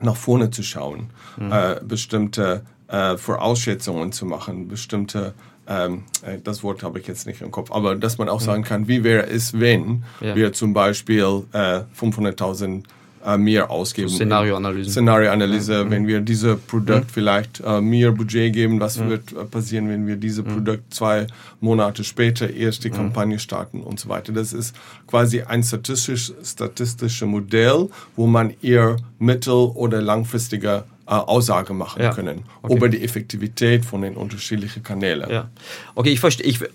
nach vorne zu schauen, äh, bestimmte äh, Vorausschätzungen zu machen, bestimmte, ähm, äh, das Wort habe ich jetzt nicht im Kopf, aber dass man auch sagen kann, wie wäre es, wenn Ja. wir zum Beispiel äh, 500.000 äh, mehr ausgeben. Szenarioanalysen. Szenarioanalyse, wenn wir diese Produkt vielleicht äh, mehr Budget geben, was wird äh, passieren, wenn wir diese Produkt zwei Monate später erst die Kampagne starten und so weiter. Das ist quasi ein statistisch, statistisches Modell, wo man eher mittel- oder langfristige äh, Aussage machen Ja, können okay. über die Effektivität von den unterschiedlichen Kanälen. Ja. Okay, ich verstehe, ich, äh,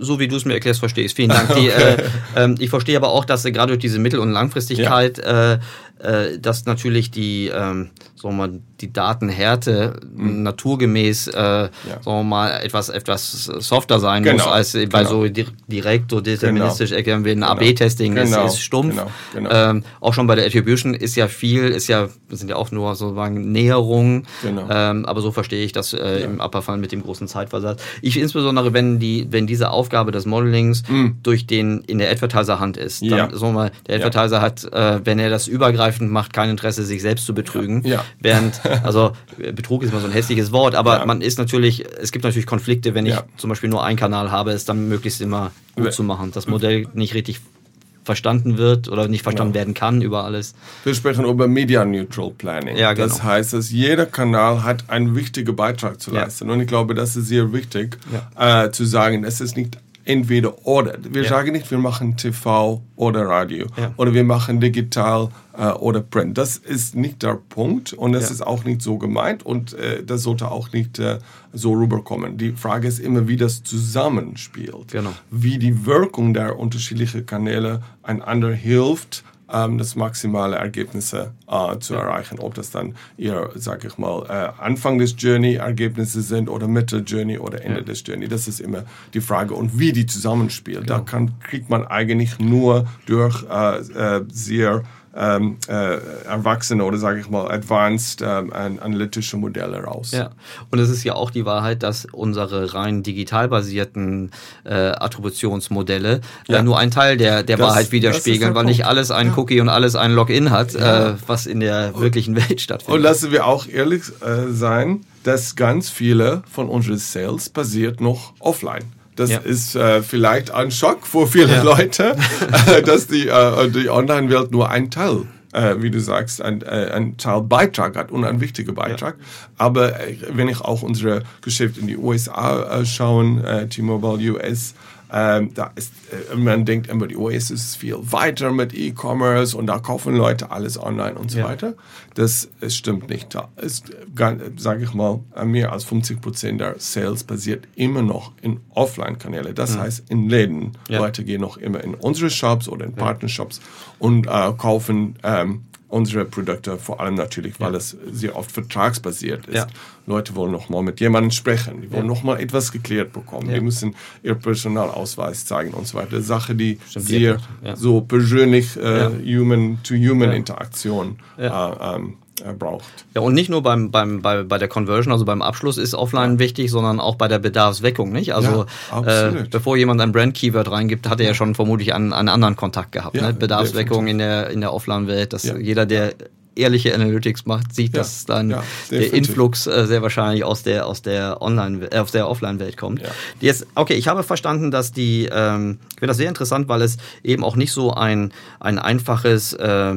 so wie du es mir erklärst, verstehe ich es. Vielen Dank. Die, äh, ähm, ich verstehe aber auch, dass äh, gerade durch diese Mittel- und Langfristigkeit, äh, äh, dass natürlich die, ähm, sagen wir mal, die Datenhärte Mhm. naturgemäß, äh, sagen wir mal, etwas, etwas softer sein Genau, muss, als bei genau. so di direkt so deterministisch erklären wir ein AB-Testing Genau, ist, ist stumpf. genau, genau. Ähm, auch schon bei der Attribution ist ja viel, ist ja, sind ja auch nur sozusagen Näherungen. Genau. Ähm, aber so verstehe ich das äh, im Upperfall mit dem großen Zeitversatz. Ich insbesondere, wenn die, wenn diese Aufgabe des Modellings durch den in der Advertiser-Hand ist, dann. Ja. sagen wir mal, der Advertiser hat, äh, wenn er das übergreifend macht, kein Interesse, sich selbst zu betrügen. Ja. Während, also Betrug ist immer so ein hässliches Wort, aber Ja. man ist natürlich, es gibt natürlich Konflikte, wenn ich Ja. zum Beispiel nur einen Kanal habe, es dann möglichst immer gut zu machen. Das Modell nicht richtig verstanden wird oder nicht verstanden Genau. werden kann über alles. Wir sprechen über Media Neutral Planning. Ja, Das genau. heißt, dass jeder Kanal hat einen wichtigen Beitrag zu Ja. leisten. Und ich glaube, das ist sehr wichtig, äh, zu sagen, es ist nicht entweder oder. Wir Ja. sagen nicht, wir machen TV oder Radio Ja. oder wir machen digital äh, oder Print. Das ist nicht der Punkt und das Ja. ist auch nicht so gemeint und äh, das sollte auch nicht äh, so rüberkommen. Die Frage ist immer, wie das zusammenspielt. Genau. Wie die Wirkung der unterschiedlichen Kanäle einander hilft, ähm, das maximale Ergebnisse äh, zu erreichen. Ob das dann eher, sag ich mal, äh, Anfang des Journey Ergebnisse sind oder Mitte Journey oder Ende des Journey. Das ist immer die Frage. Und wie die zusammenspielt, da kann, kriegt man eigentlich nur durch äh, äh, sehr ähm, äh, erwachsene oder sage ich mal advanced ähm, an- analytische Modelle raus. Ja, und es ist ja auch die Wahrheit, dass unsere rein digital basierten äh, Attributionsmodelle Ja. äh, nur einen Teil der, der Das- Wahrheit widerspiegeln, der weil nicht alles ein Cookie und alles ein Login hat, äh, was in der wirklichen Welt Und stattfindet. lassen wir auch ehrlich äh, sein, dass ganz viele von unseren Sales basiert noch offline. Das Ja. ist äh, vielleicht ein Schock für viele Ja. Leute, äh, dass die, äh, die Online-Welt nur ein Teil, äh, wie du sagst, ein, äh, ein Teil Beitrag hat und ein wichtiger Beitrag. Aber äh, wenn ich auch unsere Geschäfte in die USA schauen, äh, T-Mobile US, ähm, da ist, äh, man denkt immer, die US ist viel weiter mit E-Commerce und da kaufen Leute alles online und so Ja. weiter. Das es stimmt nicht. Da ist, sage ich mal, mehr als 50 Prozent der Sales basiert immer noch in Offline-Kanäle. Das heißt, in Läden. Ja. Leute gehen noch immer in unsere Shops oder in Partnershops und äh, kaufen ähm, unsere Produkte, vor allem natürlich, weil es sehr oft vertragsbasiert ist. Ja. Leute wollen noch mal mit jemandem sprechen, die wollen noch mal etwas geklärt bekommen, die müssen ihr Personalausweis zeigen und so weiter. Sache, die sehr Ja. so persönlich äh, Ja. Human-to-Human Ja. Interaktion Ja. äh, ähm, äh, braucht. Ja, und nicht nur beim, beim, bei, bei der Conversion, also beim Abschluss ist offline wichtig, sondern auch bei der Bedarfsweckung, nicht? Also, Ja, äh, bevor jemand ein Brand-Keyword reingibt, hat er ja schon vermutlich einen, einen anderen Kontakt gehabt. Ja, ne? Bedarfsweckung definitiv. in der, in der Offline-Welt, dass Ja. jeder, der ehrliche Analytics macht, sieht, dass dann der. Influx äh, sehr wahrscheinlich aus der aus der Online äh, aus der Offline-Welt kommt. Jetzt, okay, ich habe verstanden, dass die, ähm, ich finde das sehr interessant, weil es eben auch nicht so ein ein einfaches äh,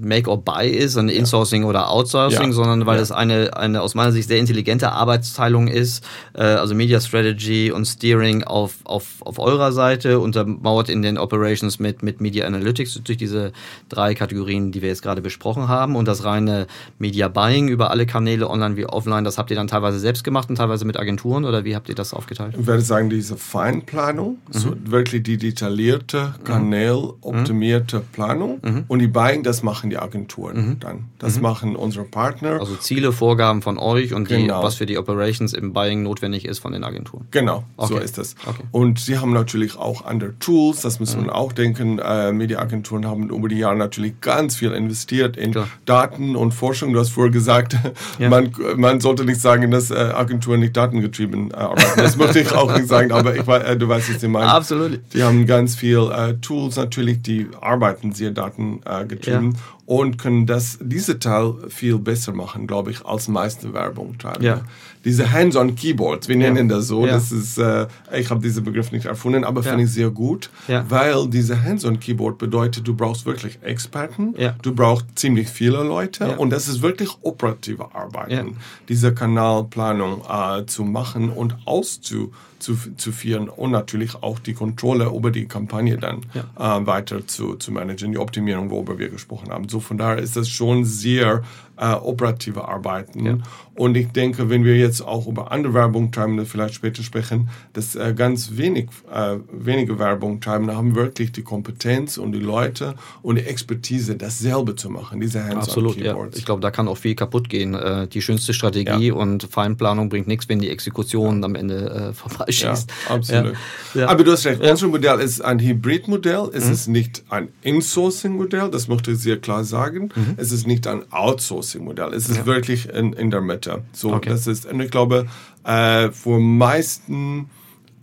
Make or Buy ist, ein Insourcing oder Outsourcing, Ja. sondern weil Ja. es eine, eine aus meiner Sicht sehr intelligente Arbeitsteilung ist, äh, also Media Strategy und Steering auf, auf, auf eurer Seite, untermauert in den Operations mit, mit Media Analytics durch diese drei Kategorien, die wir jetzt gerade besprochen haben und das reine Media Buying über alle Kanäle, online wie offline, das habt ihr dann teilweise selbst gemacht und teilweise mit Agenturen oder wie habt ihr das aufgeteilt? Ich würde sagen, diese Feinplanung, so wirklich die detaillierte, kanäloptimierte Planung und die Buying, das machen die Agenturen dann. Das machen unsere Partner. Also Ziele, Vorgaben von euch und die, Genau. was für die Operations im Buying notwendig ist von den Agenturen. Genau, so Okay. ist es. Okay. Und sie haben natürlich auch andere Tools, das muss man auch denken. Äh, Mediaagenturen haben über die Jahre natürlich ganz viel investiert in Klar. Daten und Forschung. Du hast vorher gesagt, Ja. man, man sollte nicht sagen, dass äh, Agenturen nicht datengetrieben äh, arbeiten. Das möchte ich auch nicht sagen, aber ich, äh, du weißt, was ich meine. Absolut. Die haben ganz viel äh, Tools natürlich, die arbeiten sehr datengetrieben getrieben Ja. Und können das, diese Teil viel besser machen, glaube ich, als meiste Werbung treiben. Ja. Diese Hands-on-Keyboards, wir nennen das so, Ja. das ist, äh, ich habe diesen Begriff nicht erfunden, aber Ja. finde ich sehr gut, Ja. weil diese Hands-on-Keyboard bedeutet, du brauchst wirklich Experten, Ja. du brauchst ziemlich viele Leute Ja. und das ist wirklich operative Arbeiten, Ja. diese Kanalplanung äh, zu machen und auszu zu, zu führen und natürlich auch die Kontrolle über die Kampagne dann äh, weiter zu, zu managen, die Optimierung, worüber wir gesprochen haben. So von daher ist das schon sehr äh, operative Arbeiten. Ja. Und ich denke, wenn wir jetzt auch über andere Werbung treiben, das vielleicht später sprechen, dass äh, ganz wenig, äh, wenige Werbung treiben, da haben wirklich die Kompetenz und die Leute und die Expertise, dasselbe zu machen, diese Absolut, ja. Ich glaube, da kann auch viel kaputt gehen. Äh, die schönste Strategie Ja. und Feinplanung bringt nichts, wenn die Exekution am Ende äh, vorbeischießt. Ja, absolut. Ja. Ja. Aber du hast recht, unser Modell ist ein Hybridmodell. Es ist nicht ein Insourcing-Modell, das möchte ich sehr klar sagen. Es ist nicht ein Outsourcing-Modell. Es ist wirklich in, in der Mitte. So, Okay. das ist, und ich glaube, äh, für meisten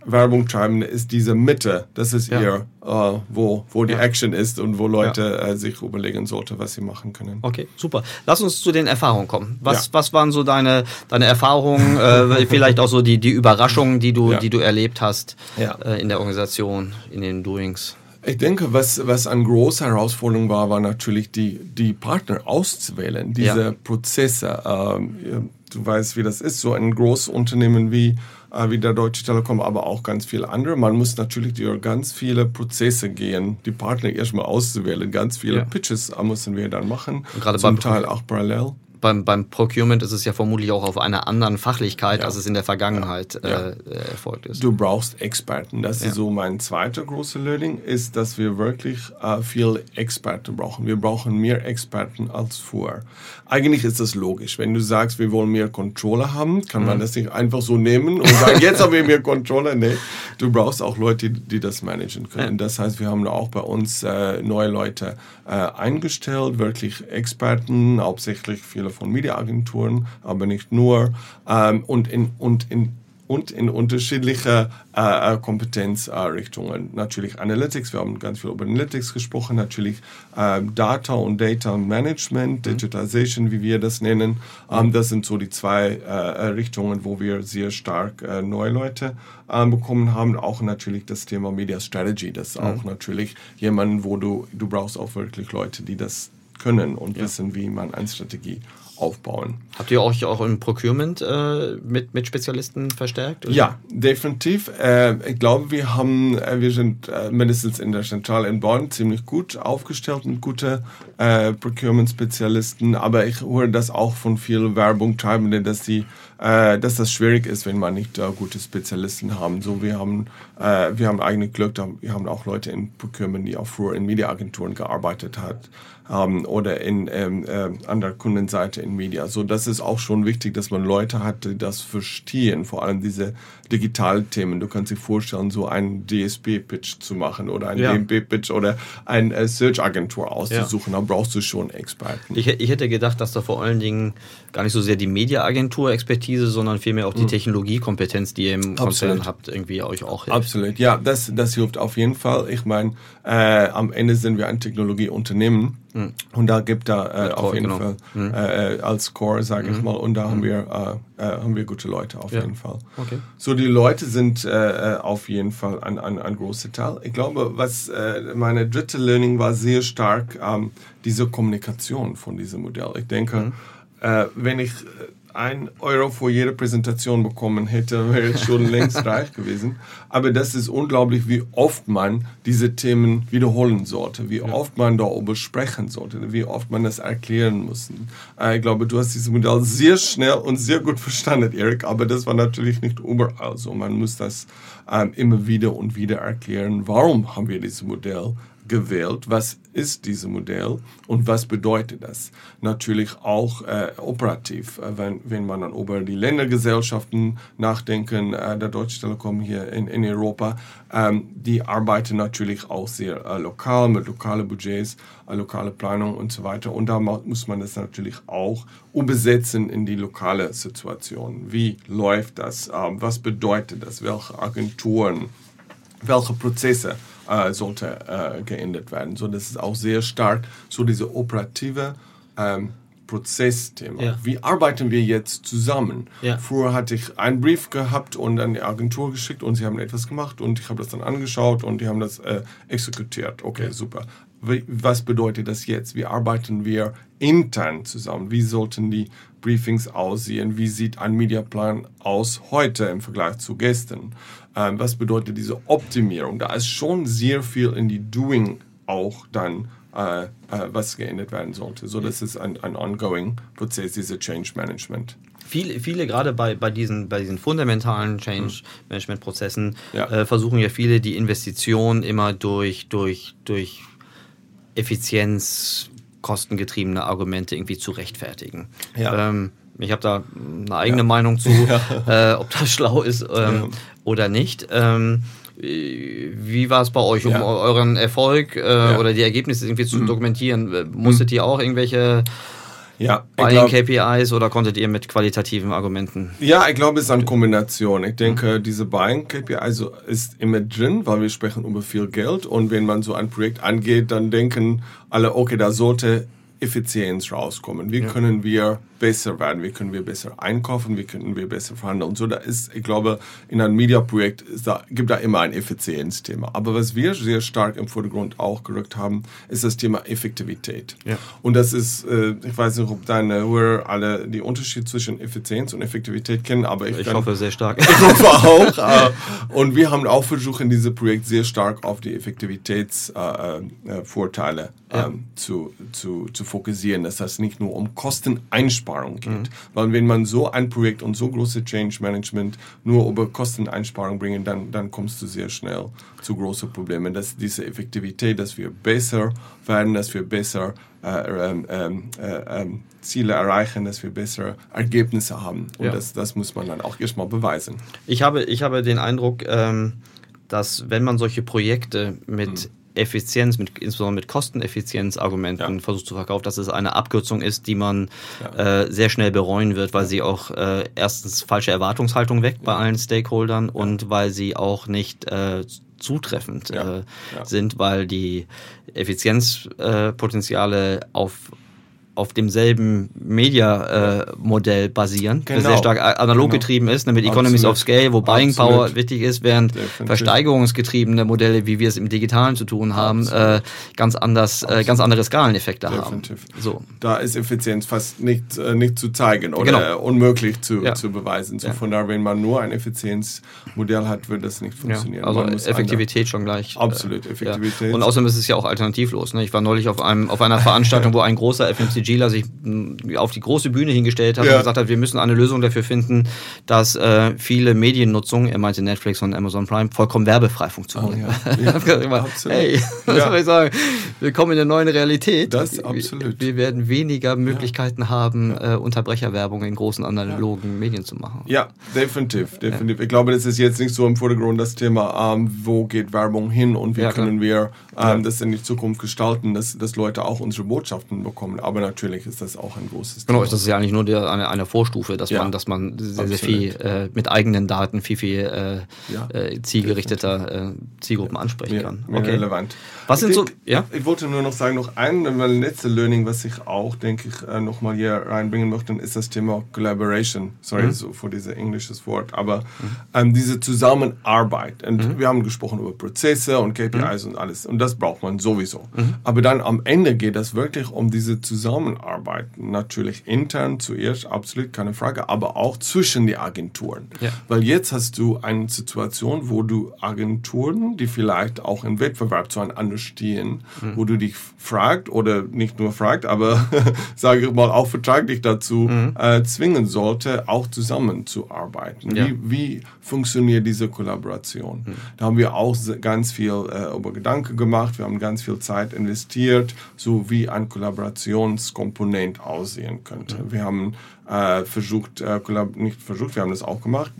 Werbung treiben ist diese Mitte, das ist Ja. eher, äh, wo, wo die Ja. Action ist und wo Leute äh, sich überlegen sollten, was sie machen können. Okay, super. Lass uns zu den Erfahrungen kommen. Was, Ja. was waren so deine, deine Erfahrungen, äh, vielleicht auch so die, die Überraschungen, die du, Ja. die du erlebt hast Ja. äh, in der Organisation, in den Doings? Ich denke, was, was eine große Herausforderung war, war natürlich die, die Partner auszuwählen, diese Ja. Prozesse. Ähm, du weißt, wie das ist, so ein großes Unternehmen wie, äh, wie der Deutsche Telekom, aber auch ganz viele andere. Man muss natürlich durch ganz viele Prozesse gehen, die Partner erstmal auszuwählen. Ganz viele Ja. Pitches äh, müssen wir dann machen, gerade zum Teil auch parallel. Beim, beim Procurement ist es ja vermutlich auch auf einer anderen Fachlichkeit, Ja. als es in der Vergangenheit Ja. Äh, erfolgt ist. Du brauchst Experten. Das ist so mein zweiter großer Learning, ist, dass wir wirklich äh, viel Experten brauchen. Wir brauchen mehr Experten als vorher. Eigentlich ist das logisch. Wenn du sagst, wir wollen mehr Controller haben, kann Mhm. man das nicht einfach so nehmen und sagen, jetzt haben wir mehr Controller. Nee, du brauchst auch Leute, die, die das managen können. Das heißt, wir haben auch bei uns äh, neue Leute äh, eingestellt, wirklich Experten, hauptsächlich viele von Mediaagenturen, aber nicht nur. Ähm, und in, und in und in unterschiedliche äh, äh, Kompetenzrichtungen. natürlich Analytics, wir haben ganz viel über Analytics gesprochen, natürlich äh, Data und Data Management, Digitization, wie wir das nennen. Ähm, das sind so die zwei äh, äh, Richtungen, wo wir sehr stark äh, neue Leute äh, bekommen haben. Auch natürlich das Thema Media Strategy, das ist auch natürlich jemanden, wo du, du brauchst auch wirklich Leute, die das können und wissen, wie man eine Strategie aufbauen. Habt ihr euch auch im Procurement äh, mit, mit Spezialisten verstärkt? oder? Ja, definitiv. Äh, ich glaube, wir haben, äh, wir sind äh, mindestens in der Zentrale in Bonn ziemlich gut aufgestellt mit gute äh, Procurement-Spezialisten. Aber ich höre das auch von vielen Werbungtreibenden, dass die, äh, dass das schwierig ist, wenn man nicht gute Spezialisten haben. So, wir haben, wir haben eigene Glück, wir haben auch Leute in Procurement, die auch früher in Mediaagenturen gearbeitet hat haben oder in ähm, äh, an der Kundenseite in Media. So, das ist auch schon wichtig, dass man Leute hat, die das verstehen, vor allem diese Digitalthemen. Du kannst dir vorstellen, so einen DSP-Pitch zu machen oder einen Ja. DMP-Pitch oder eine äh, Search-Agentur auszusuchen. Da brauchst du schon Experten. Ich, ich hätte gedacht, dass da vor allen Dingen gar nicht so sehr die Media-Agentur-Expertise, sondern vielmehr auch die Technologiekompetenz, die ihr im Konzern habt, irgendwie euch auch hilft. Absolut, ja, das, das hilft auf jeden Fall. Ich meine, äh, am Ende sind wir ein Technologieunternehmen Und da gibt er äh, auf Core, jeden genau. Fall äh, äh, als Core, sage ich mal, und da haben wir äh, äh, haben wir gute Leute auf Ja. jeden Fall. Okay. So die Leute sind äh, äh, auf jeden Fall ein, ein, ein großer Teil. Ich glaube, was äh, meine dritte Learning war sehr stark ähm, diese Kommunikation von diesem Modell. Ich denke, äh, wenn ich äh, ein Euro für jede Präsentation bekommen hätte, wäre ich schon längst reich gewesen. Aber das ist unglaublich, wie oft man diese Themen wiederholen sollte, wie oft man darüber sprechen sollte, wie oft man das erklären muss. Äh, ich glaube, du hast dieses Modell sehr schnell und sehr gut verstanden, Erik, aber das war natürlich nicht überall so. Man muss das ähm, immer wieder und wieder erklären, warum haben wir dieses Modell gewählt, was ist dieses Modell und was bedeutet das? Natürlich auch äh, operativ, äh, wenn, wenn man dann über die Ländergesellschaften nachdenken, äh, der Deutsche Telekom hier in, in Europa, ähm, die arbeiten natürlich auch sehr äh, lokal mit lokalen Budgets, äh, lokale Planung und so weiter. Und da muss man das natürlich auch umsetzen in die lokale Situation. Wie läuft das? Ähm, was bedeutet das? Welche Agenturen? welche Prozesse äh, sollte äh, geändert werden. So, das ist auch sehr stark so diese operative ähm, Prozessthema. Ja. Wie arbeiten wir jetzt zusammen? Ja. Früher hatte ich einen Brief gehabt und an die Agentur geschickt und sie haben etwas gemacht und ich habe das dann angeschaut und die haben das äh, exekutiert. Okay, super. Wie, was bedeutet das jetzt? Wie arbeiten wir intern zusammen? Wie sollten die Briefings aussehen? Wie sieht ein Mediaplan aus heute im Vergleich zu gestern? Ähm, was bedeutet diese Optimierung? Da ist schon sehr viel in die Doing auch dann, äh, äh, was geändert werden sollte. So, das ist ein, ein ongoing Prozess, diese Change Management. Viele, viele gerade bei, bei, diesen, bei diesen fundamentalen Change-Management-Prozessen Ja. äh, versuchen ja viele die Investition immer durch, durch, durch Effizienz, kostengetriebene Argumente irgendwie zu rechtfertigen. Ja. Ähm, ich habe da eine eigene Meinung zu, äh, ob das schlau ist ähm, Ja. oder nicht. Ähm, äh, wie war es bei euch, um Ja. eu- euren Erfolg äh, oder die Ergebnisse irgendwie zu dokumentieren? Äh, Musstet ihr auch irgendwelche Ja, Buying glaub- KPIs oder konntet ihr mit qualitativen Argumenten? Ja, ich glaube, es ist eine Kombination. Ich denke, diese Buying KPI also ist immer drin, weil wir sprechen über viel Geld und wenn man so ein Projekt angeht, dann denken alle, okay, da sollte Effizienz rauskommen. Wie können wir besser werden? Wie können wir besser einkaufen? Wie können wir besser verhandeln? Und so, da ist, ich glaube, in einem Media-Projekt da, gibt da immer ein Effizienzthema. Aber was wir sehr stark im Vordergrund auch gerückt haben, ist das Thema Effektivität. Ja. Und das ist, äh, ich weiß nicht, ob deine Hörer alle die Unterschied zwischen Effizienz und Effektivität kennen, aber ich, Ich kann- hoffe sehr stark. ich hoffe auch. Äh, und wir haben auch versucht, in diesem Projekt sehr stark auf die Effektivitätsvorteile äh, zu, zu, zu fokussieren, dass das nicht nur um Kosteneinsparung geht. Weil wenn man so ein Projekt und so große Change Management nur über Kosteneinsparung bringen, dann, dann kommst du sehr schnell zu großen Problemen. Dass diese Effektivität, dass wir besser werden, dass wir besser äh, ähm, ähm, äh, ähm, Ziele erreichen, dass wir bessere Ergebnisse haben. Und Ja. das, das muss man dann auch erstmal beweisen. Ich habe, ich habe den Eindruck, ähm, dass wenn man solche Projekte mit Effizienz, mit, insbesondere mit Kosteneffizienzargumenten Ja. versucht zu verkaufen, dass es eine Abkürzung ist, die man äh, sehr schnell bereuen wird, weil sie auch äh, erstens falsche Erwartungshaltung weckt bei allen Stakeholdern und weil sie auch nicht äh, zutreffend Ja. äh, Ja. sind, weil die Effizienzpotenziale Potenziale auf auf demselben Media-Modell basieren, das Genau. sehr stark analog Genau. getrieben ist, ne, mit Economies Absolut. of Scale, wo Buying Absolut. Power wichtig ist, während Definitiv. versteigerungsgetriebene Modelle, wie wir es im Digitalen zu tun haben, äh, ganz anders, äh, ganz andere Skaleneffekte Definitiv. haben. So. Da ist Effizienz fast nicht, äh, nicht zu zeigen oder Genau. äh, unmöglich zu, Ja. zu beweisen. So Ja. von daher, wenn man nur ein Effizienzmodell hat, wird das nicht Ja, funktionieren. also Man muss Effektivität schon gleich. Absolut, äh, Effektivität. Ja. Und außerdem ist es ja auch alternativlos. Ne? Ich war neulich auf, einem, auf einer Veranstaltung, wo ein großer FMCGler sich mh, auf die große Bühne hingestellt hat Ja. und gesagt hat, wir müssen eine Lösung dafür finden, dass äh, viele Mediennutzung, er meinte Netflix und Amazon Prime, vollkommen werbefrei funktionieren. Oh, ja. Ich hab gesagt, immer, hey, was Ja. soll ich sagen? Willkommen in der neuen Realität. Das absolut. Wir, wir werden weniger Möglichkeiten haben, äh, Unterbrecherwerbung in großen analogen Medien zu machen. Ja, definitiv, definitiv. Ich glaube, das ist jetzt nicht so im Vordergrund das Thema, ähm, wo geht Werbung hin und wie Ja, können wir ähm, das in die Zukunft gestalten, dass, dass Leute auch unsere Botschaften bekommen. Aber natürlich ist das auch ein großes Genau, Thema. das ist ja eigentlich nur der, eine, eine Vorstufe, dass Ja. man, dass man sehr, sehr viel äh, mit eigenen Daten viel, viel äh, Ja, äh, zielgerichteter äh, Zielgruppen ansprechen mehr, kann. mehr relevant. Was sind ich so, ja? Ich wollte nur noch sagen, noch ein letztes Learning, was ich auch, denke ich, äh, nochmal hier reinbringen möchte, ist das Thema Collaboration. Sorry Mhm. so für dieses englisches Wort, aber ähm, diese Zusammenarbeit. Und Mhm. wir haben gesprochen über Prozesse und KPIs und alles. Und das braucht man sowieso. Mhm. Aber dann am Ende geht es wirklich um diese Zusammenarbeit. Natürlich intern zuerst, absolut keine Frage, aber auch zwischen die Agenturen. Ja. Weil jetzt hast du eine Situation, wo du Agenturen, die vielleicht auch im Wettbewerb zueinander stehen, wo du dich fragt oder nicht nur fragt, aber sage ich mal auch vertraglich dazu äh, zwingen sollte, auch zusammenzuarbeiten. Ja. Wie, wie funktioniert diese Kollaboration? Da haben wir auch ganz viel äh, über Gedanken gemacht, wir haben ganz viel Zeit investiert, so wie ein Kollaborationskomponent aussehen könnte. Wir haben äh, versucht, äh, nicht versucht, wir haben das auch gemacht,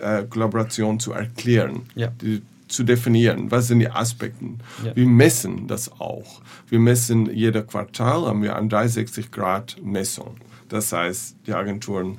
äh, äh, Kollaboration zu erklären, Ja. die, zu definieren, was sind die Aspekte. Ja. Wir messen das auch. Wir messen jeder Quartal, haben wir eine 360 Grad Messung. Das heißt, die Agenturen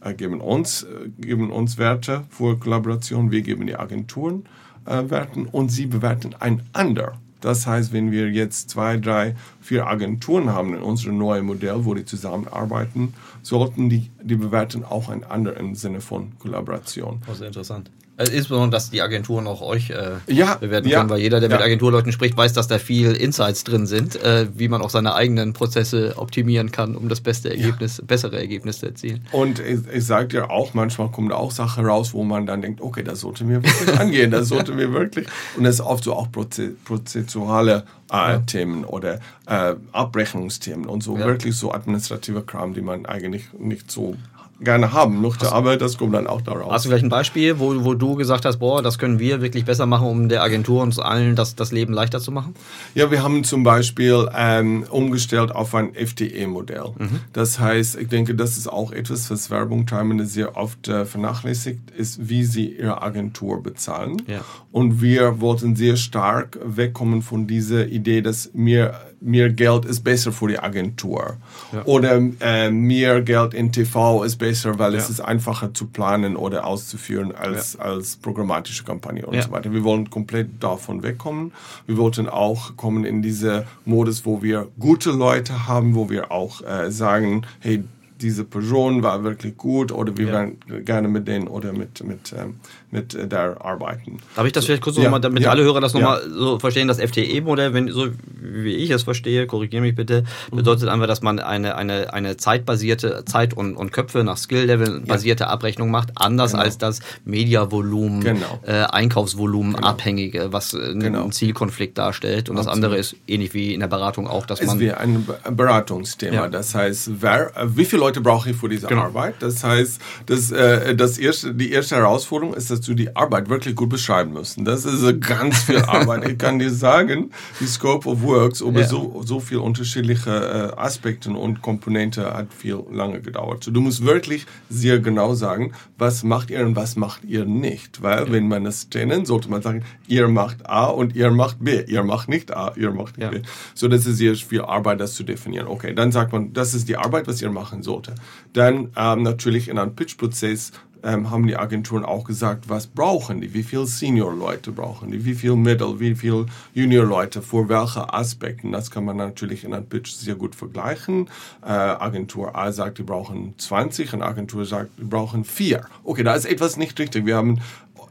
äh, geben uns, äh, geben uns Werte für Kollaboration, wir geben die Agenturen äh, Werten und sie bewerten einander. Das heißt, wenn wir jetzt zwei, drei, vier Agenturen haben in unserem neuen Modell, wo die zusammenarbeiten, sollten die, die bewerten auch einander im Sinne von Kollaboration. Oh, sehr interessant. Also insbesondere, dass die Agenturen auch euch äh, Ja, bewerten ja, können, weil jeder, der mit ja. Agenturleuten spricht, weiß, dass da viel Insights drin sind, äh, wie man auch seine eigenen Prozesse optimieren kann, um das beste Ergebnis, bessere Ergebnis zu erzielen. Und ich, ich sage dir auch, manchmal kommen da auch Sachen raus, wo man dann denkt, okay, das sollte mir wirklich angehen, das sollte mir wirklich. Und das ist oft so auch proze prozessuale äh, Themen oder äh, Abrechnungsthemen und so Ja. wirklich so administrative Kram, die man eigentlich nicht so gerne haben möchte, aber das kommt dann auch daraus. Hast du vielleicht ein Beispiel, wo, wo du gesagt hast, boah, das können wir wirklich besser machen, um der Agentur uns allen das, das Leben leichter zu machen? Ja, wir haben zum Beispiel ähm, umgestellt auf ein FTE-Modell. Das heißt, ich denke, das ist auch etwas, was Werbung teilweise sehr oft äh, vernachlässigt, ist, wie sie ihre Agentur bezahlen. Ja. Und wir wollten sehr stark wegkommen von dieser Idee, dass mehr, mehr Geld ist besser für die Agentur. Oder äh, mehr Geld in TV ist besser, weil es Ja. ist einfacher zu planen oder auszuführen als, als programmatische Kampagne und Ja. so weiter. Wir wollen komplett davon wegkommen. Wir wollten auch kommen in diese Modus, wo wir gute Leute haben, wo wir auch äh, sagen, hey, diese Person war wirklich gut oder wir Ja. werden gerne mit denen oder mit, mit, ähm, mit äh, der arbeiten. Darf ich das vielleicht kurz Ja, nochmal, damit ja, alle Hörer das ja. nochmal so verstehen, das FTE-Modell, wenn so wie ich es verstehe, korrigiere mich bitte, bedeutet einfach, dass man eine, eine, eine zeitbasierte, Zeit- und, und Köpfe nach Skill-Level basierte Abrechnung macht, anders als das Mediavolumen, Genau. äh, Einkaufsvolumen abhängige, was äh, Genau. einen Zielkonflikt darstellt. Und das Absolut. andere ist ähnlich wie in der Beratung auch, dass Es man wäre ein Be- Beratungsthema. Ja. Das heißt, wer, wie viele Leute brauche ich für diese Genau. Arbeit? Das heißt, das, äh, das erste, die erste Herausforderung ist, dass du die Arbeit wirklich gut beschreiben musst. Und Das ist ganz viel Arbeit. ich kann dir sagen, die Scope of Works über Ja. so, so viel unterschiedliche äh, Aspekte und Komponente hat viel lange gedauert. So, du musst wirklich sehr genau sagen, was macht ihr und was macht ihr nicht. Weil, wenn man das trennen, sollte man sagen, ihr macht A und ihr macht B. Ihr macht nicht A, ihr macht Ja. B. So, das ist sehr viel Arbeit, das zu definieren. Okay, dann sagt man, das ist die Arbeit, was ihr machen sollte. Dann ähm, natürlich in einem Pitch-Prozess ähm, haben die Agenturen auch gesagt, was brauchen die, wie viel Senior-Leute brauchen die, wie viel Middle, wie viel Junior-Leute, für welche Aspekten. Das kann man natürlich in einem Pitch sehr gut vergleichen. Äh, Agentur A sagt, die brauchen 20 und Agentur sagt, die brauchen 4. Okay, da ist etwas nicht richtig. Wir haben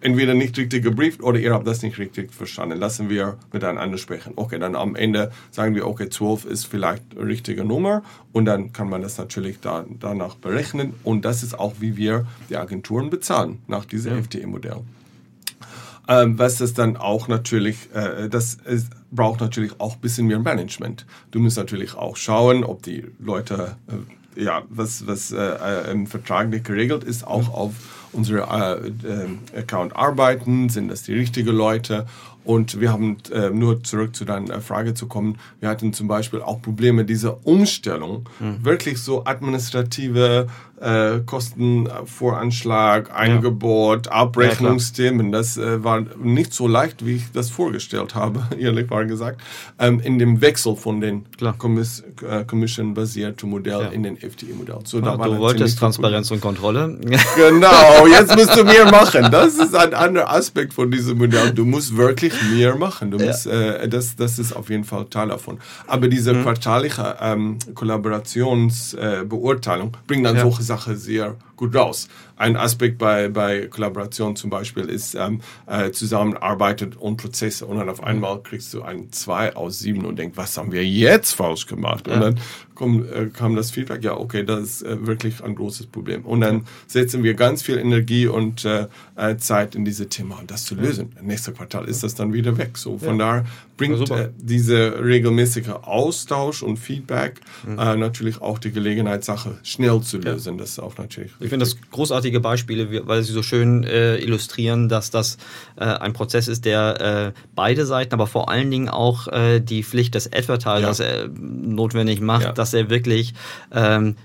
entweder nicht richtig gebrieft oder ihr habt das nicht richtig verstanden. Lassen wir miteinander sprechen. Okay, dann am Ende sagen wir, okay, 12 ist vielleicht eine richtige Nummer und dann kann man das natürlich da, danach berechnen und das ist auch, wie wir die Agenturen bezahlen, nach diesem FTE-Modell. Ähm, was das dann auch natürlich, äh, das ist, braucht natürlich auch ein bisschen mehr Management. Du musst natürlich auch schauen, ob die Leute, äh, ja, was, was äh, äh, im Vertrag nicht geregelt ist, auch auf, unsere äh, äh, Account arbeiten, sind das die richtigen Leute und wir haben äh, nur zurück zu deiner Frage zu kommen. Wir hatten zum Beispiel auch Probleme, diese Umstellung, mhm. wirklich so administrative äh, Kostenvoranschlag, Eingebot, ja. Abrechnungsthemen. Das äh, war nicht so leicht, wie ich das vorgestellt habe, ehrlich war gesagt, ähm, in dem Wechsel von den Commis äh, Commission-basierten Modell ja. in den FTE-Modell. So, ja, du wolltest Transparenz und Kontrolle. Genau, jetzt musst du mehr machen. Das ist ein anderer Aspekt von diesem Modell. Du musst wirklich mehr machen. Du musst, äh, das, das ist auf jeden Fall Teil davon. Aber diese mhm. quartalige ähm, Kollaborationsbeurteilung äh, bringt dann solche Sache sehr gut raus. Ein Aspekt bei, bei Kollaboration zum Beispiel ist ähm, äh, Zusammenarbeit und Prozesse und dann auf einmal kriegst du ein 2 aus 7 und denkst, was haben wir jetzt falsch gemacht? Ja. Und dann komm, äh, kam das Feedback, ja, okay, das ist äh, wirklich ein großes Problem. Und dann setzen wir ganz viel Energie und äh, äh Zeit in diese Thema, das zu lösen. Ja. Nächstes Quartal ist das dann wieder weg. So von ja. daher bringt äh, dieser regelmäßige Austausch und Feedback mhm. äh, natürlich auch die Gelegenheit, Sache schnell zu lösen. Das ist auch natürlich. Ich finde das großartige Beispiele, weil sie so schön äh, illustrieren, dass das äh, ein Prozess ist, der äh, beide Seiten, aber vor allen Dingen auch äh, die Pflicht des Advertisers ja. Notwendig macht, ja. dass er wirklich ähm,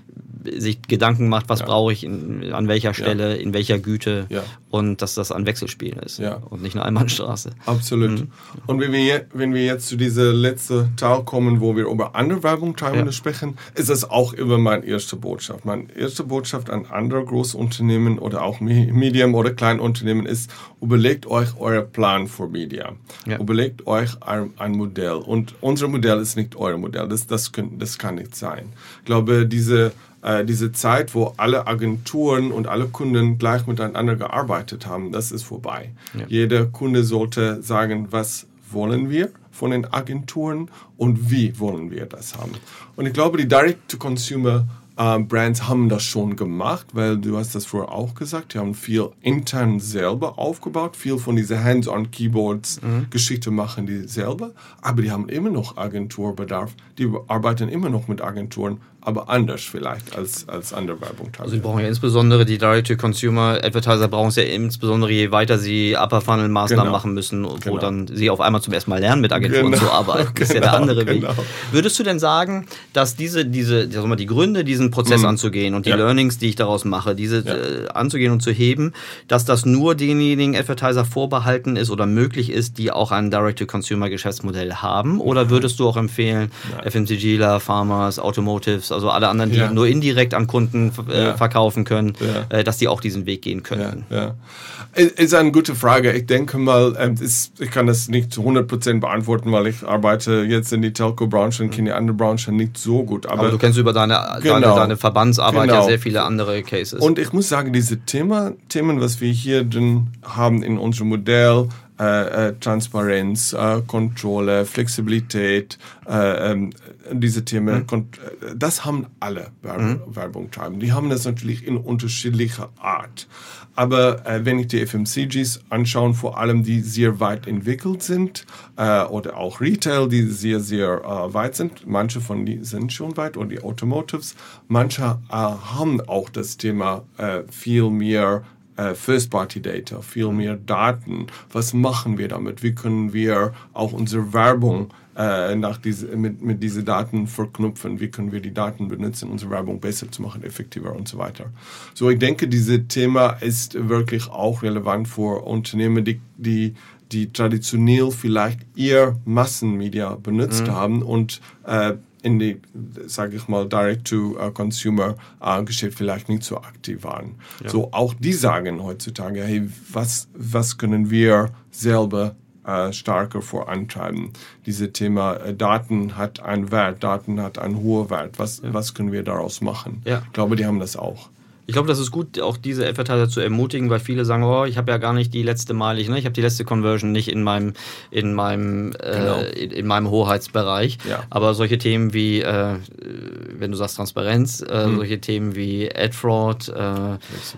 sich Gedanken macht, was ja. brauche ich in, an welcher Stelle, ja. in welcher Güte ja. und dass das ein Wechselspiel ist und nicht eine Einbahnstraße. Absolut. Mhm. Und wenn wir, wenn wir jetzt zu dieser letzten Teil kommen, wo wir über andere Werbung sprechen, ist das auch immer meine erste Botschaft. Meine erste Botschaft an andere Großunternehmen oder auch Medium- oder Kleinunternehmen ist, überlegt euch euren Plan für Media. Überlegt euch ein, ein, Modell. Und unser Modell ist nicht euer Modell. Das, das, können, das kann nicht sein. Ich glaube, diese äh, diese Zeit, wo alle Agenturen und alle Kunden gleich miteinander gearbeitet haben, das ist vorbei. Ja. Jeder Kunde sollte sagen, was wollen wir von den Agenturen und wie wollen wir das haben. Und ich glaube, die Direct-to-Consumer Uh, Brands haben das schon gemacht, weil du hast das vorher auch gesagt, die haben viel intern selber aufgebaut, viel von diesen Hands-on-Keyboards mhm. Machen die selber, aber die haben immer noch Agenturbedarf, die arbeiten immer noch mit Agenturen, aber anders vielleicht als, als andere Werbung. Also sie brauchen ja insbesondere die Direct-to-Consumer-Advertiser brauchen es ja insbesondere, je weiter sie Upper-Funnel-Maßnahmen genau. machen müssen, wo genau. dann sie auf einmal zum ersten Mal lernen, mit Agenturen genau. zu arbeiten. Das ist ja der genau, andere Weg. Genau. Würdest du denn sagen, dass diese, diese, sagen wir, die Gründe, diesen Prozess mhm. anzugehen und die ja. Learnings, die ich daraus mache, diese ja. äh, anzugehen und zu heben, dass das nur denjenigen Advertiser vorbehalten ist oder möglich ist, die auch ein Direct-to-Consumer-Geschäftsmodell haben? Oder würdest du auch empfehlen. FMCGler, Farmers, Automotives, also alle anderen, die ja. nur indirekt an Kunden äh, verkaufen können, äh, dass die auch diesen Weg gehen können. Ja, Ist eine gute Frage. Ich denke mal, ähm, ist, ich kann das nicht zu 100% beantworten, weil ich arbeite jetzt in die Telco-Branche und kenne die andere Branche nicht so gut. Aber, aber du kennst über deine, genau. deine, deine Verbandsarbeit genau. ja sehr viele andere Cases. Und ich muss sagen, diese Thema, Themen, was wir hier drin haben in unserem Modell, äh, äh, Transparenz, äh, Kontrolle, Flexibilität, äh, ähm, diese Themen, mhm. das haben alle Werb mhm. Werbung treiben. Die haben das natürlich in unterschiedlicher Art. Aber äh, wenn ich die FMCGs anschaue, vor allem die sehr weit entwickelt sind äh, oder auch Retail, die sehr, sehr äh, weit sind, manche von die sind schon weit und die Automotives, manche äh, haben auch das Thema äh, viel mehr äh, First-Party-Data, viel mehr Daten. Was machen wir damit? Wie können wir auch unsere Werbung äh, nach diese, mit, mit diesen Daten verknüpfen? Wie können wir die Daten benutzen, unsere Werbung besser zu machen, effektiver und so weiter? So, ich denke, dieses Thema ist wirklich auch relevant für Unternehmen, die, die die traditionell vielleicht eher Massenmedia benutzt mhm. haben und äh, in die, sage ich mal, Direct-to-Consumer-Geschäft vielleicht nicht so aktiv waren. Ja. So auch die sagen heutzutage, hey, was, was können wir selber äh, stärker vorantreiben? Dieses Thema äh, Daten hat einen Wert, Daten hat einen hohen Wert. Was, ja. was können wir daraus machen? Ja. Ich glaube, die haben das auch. Ich glaube, das ist gut, auch diese Advertiser zu ermutigen, weil viele sagen, oh, ich habe ja gar nicht die letzte Mal, ich, ne, ich habe die letzte Conversion nicht in meinem, in meinem, äh, genau. äh, in, in, meinem Hoheitsbereich. Ja. Aber solche Themen wie, äh, wenn du sagst Transparenz, äh, mhm. solche Themen wie Ad Fraud, äh,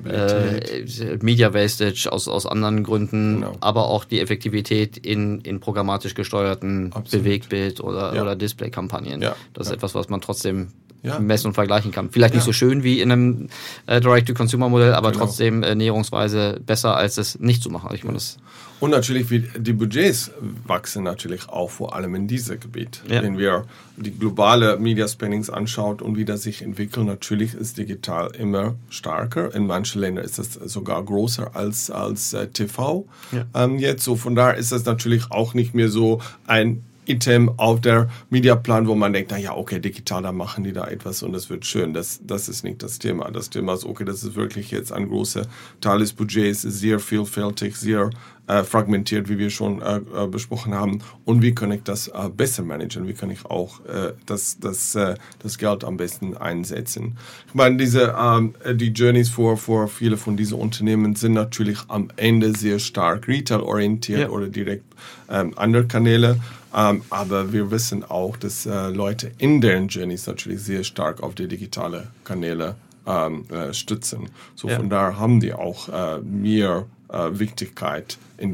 äh, Media Wastage aus, aus anderen Gründen, genau. aber auch die Effektivität in, in programmatisch gesteuerten Absolut. Bewegbild- oder, ja. oder Display-Kampagnen. Ja. Das ist etwas, was man trotzdem ja. messen und vergleichen kann. Vielleicht nicht so schön wie in einem äh, Direct-to-Consumer-Modell, aber genau. trotzdem äh, näherungsweise besser, als es nicht zu machen. Ich meine, das und natürlich, wie die Budgets wachsen natürlich auch vor allem in diesem Gebiet. Ja. Wenn wir die globale Media Spendings anschaut und wie das sich entwickelt, natürlich ist digital immer stärker. In manchen Ländern ist es sogar größer als, als äh, TV. Ja. Ähm, jetzt so von daher ist das natürlich auch nicht mehr so ein Item auf der Mediaplan, wo man denkt, na ja, okay, digital, da machen die da etwas und das wird schön. Das, das ist nicht das Thema. Das Thema ist, okay, das ist wirklich jetzt ein großer Teil des Budgets, sehr vielfältig, sehr äh, fragmentiert, wie wir schon äh, äh, besprochen haben. Und wie kann ich das äh, besser managen? Wie kann ich auch äh, das, das, das Geld am besten einsetzen? Ich meine, diese, ähm, die Journeys für, für viele von diesen Unternehmen sind natürlich am Ende sehr stark retail-orientiert ja. oder direkt ähm, andere Kanäle. Ähm, aber wir wissen auch, dass äh, Leute in deren Journeys natürlich sehr stark auf die digitale Kanäle ähm, äh, stützen. So ja. von daher haben die auch äh, mehr äh, Wichtigkeit in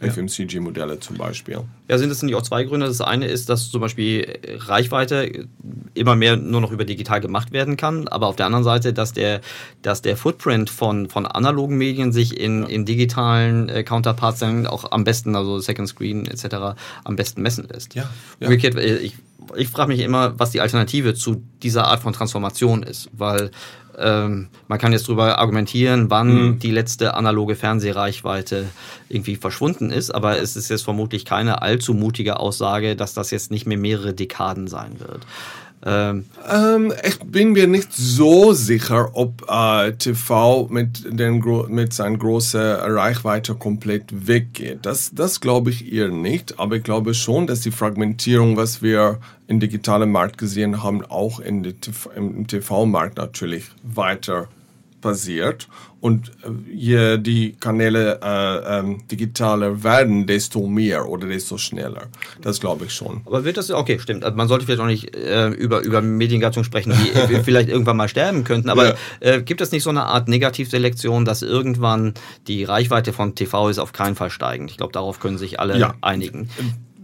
dieser FMCG-Modelle zum Beispiel. Ja, sind das nicht auch zwei Gründe? Das eine ist, dass zum Beispiel Reichweite immer mehr nur noch über digital gemacht werden kann, aber auf der anderen Seite, dass der, dass der Footprint von, von analogen Medien sich in, ja. in digitalen äh, Counterparts dann auch am besten, also Second Screen etc., am besten messen lässt. Ja. ja. Umgekehrt, äh, ich, ich frage mich immer, was die Alternative zu dieser Art von Transformation ist, weil ähm, man kann jetzt darüber argumentieren, wann mhm. die letzte analoge Fernsehreichweite irgendwie verschwunden ist, aber es ist jetzt vermutlich keine allzu mutige Aussage, dass das jetzt nicht mehr mehrere Dekaden sein wird. Ähm, ähm, ich bin mir nicht so sicher, ob äh, TV mit, den, mit seiner großen Reichweite komplett weggeht. Das, das glaube ich eher nicht, aber ich glaube schon, dass die Fragmentierung, was wir im digitalen Markt gesehen haben, auch in TV, im TV-Markt natürlich weiter passiert. Und äh, je die Kanäle äh, ähm, digitaler werden, desto mehr oder desto schneller. Das glaube ich schon. Aber wird das, okay, stimmt. Also man sollte vielleicht auch nicht äh, über, über Mediengattungen sprechen, die vielleicht irgendwann mal sterben könnten. Aber ja. äh, gibt es nicht so eine Art Negativselektion, dass irgendwann die Reichweite von TV ist auf keinen Fall steigend? Ich glaube, darauf können sich alle ja. einigen.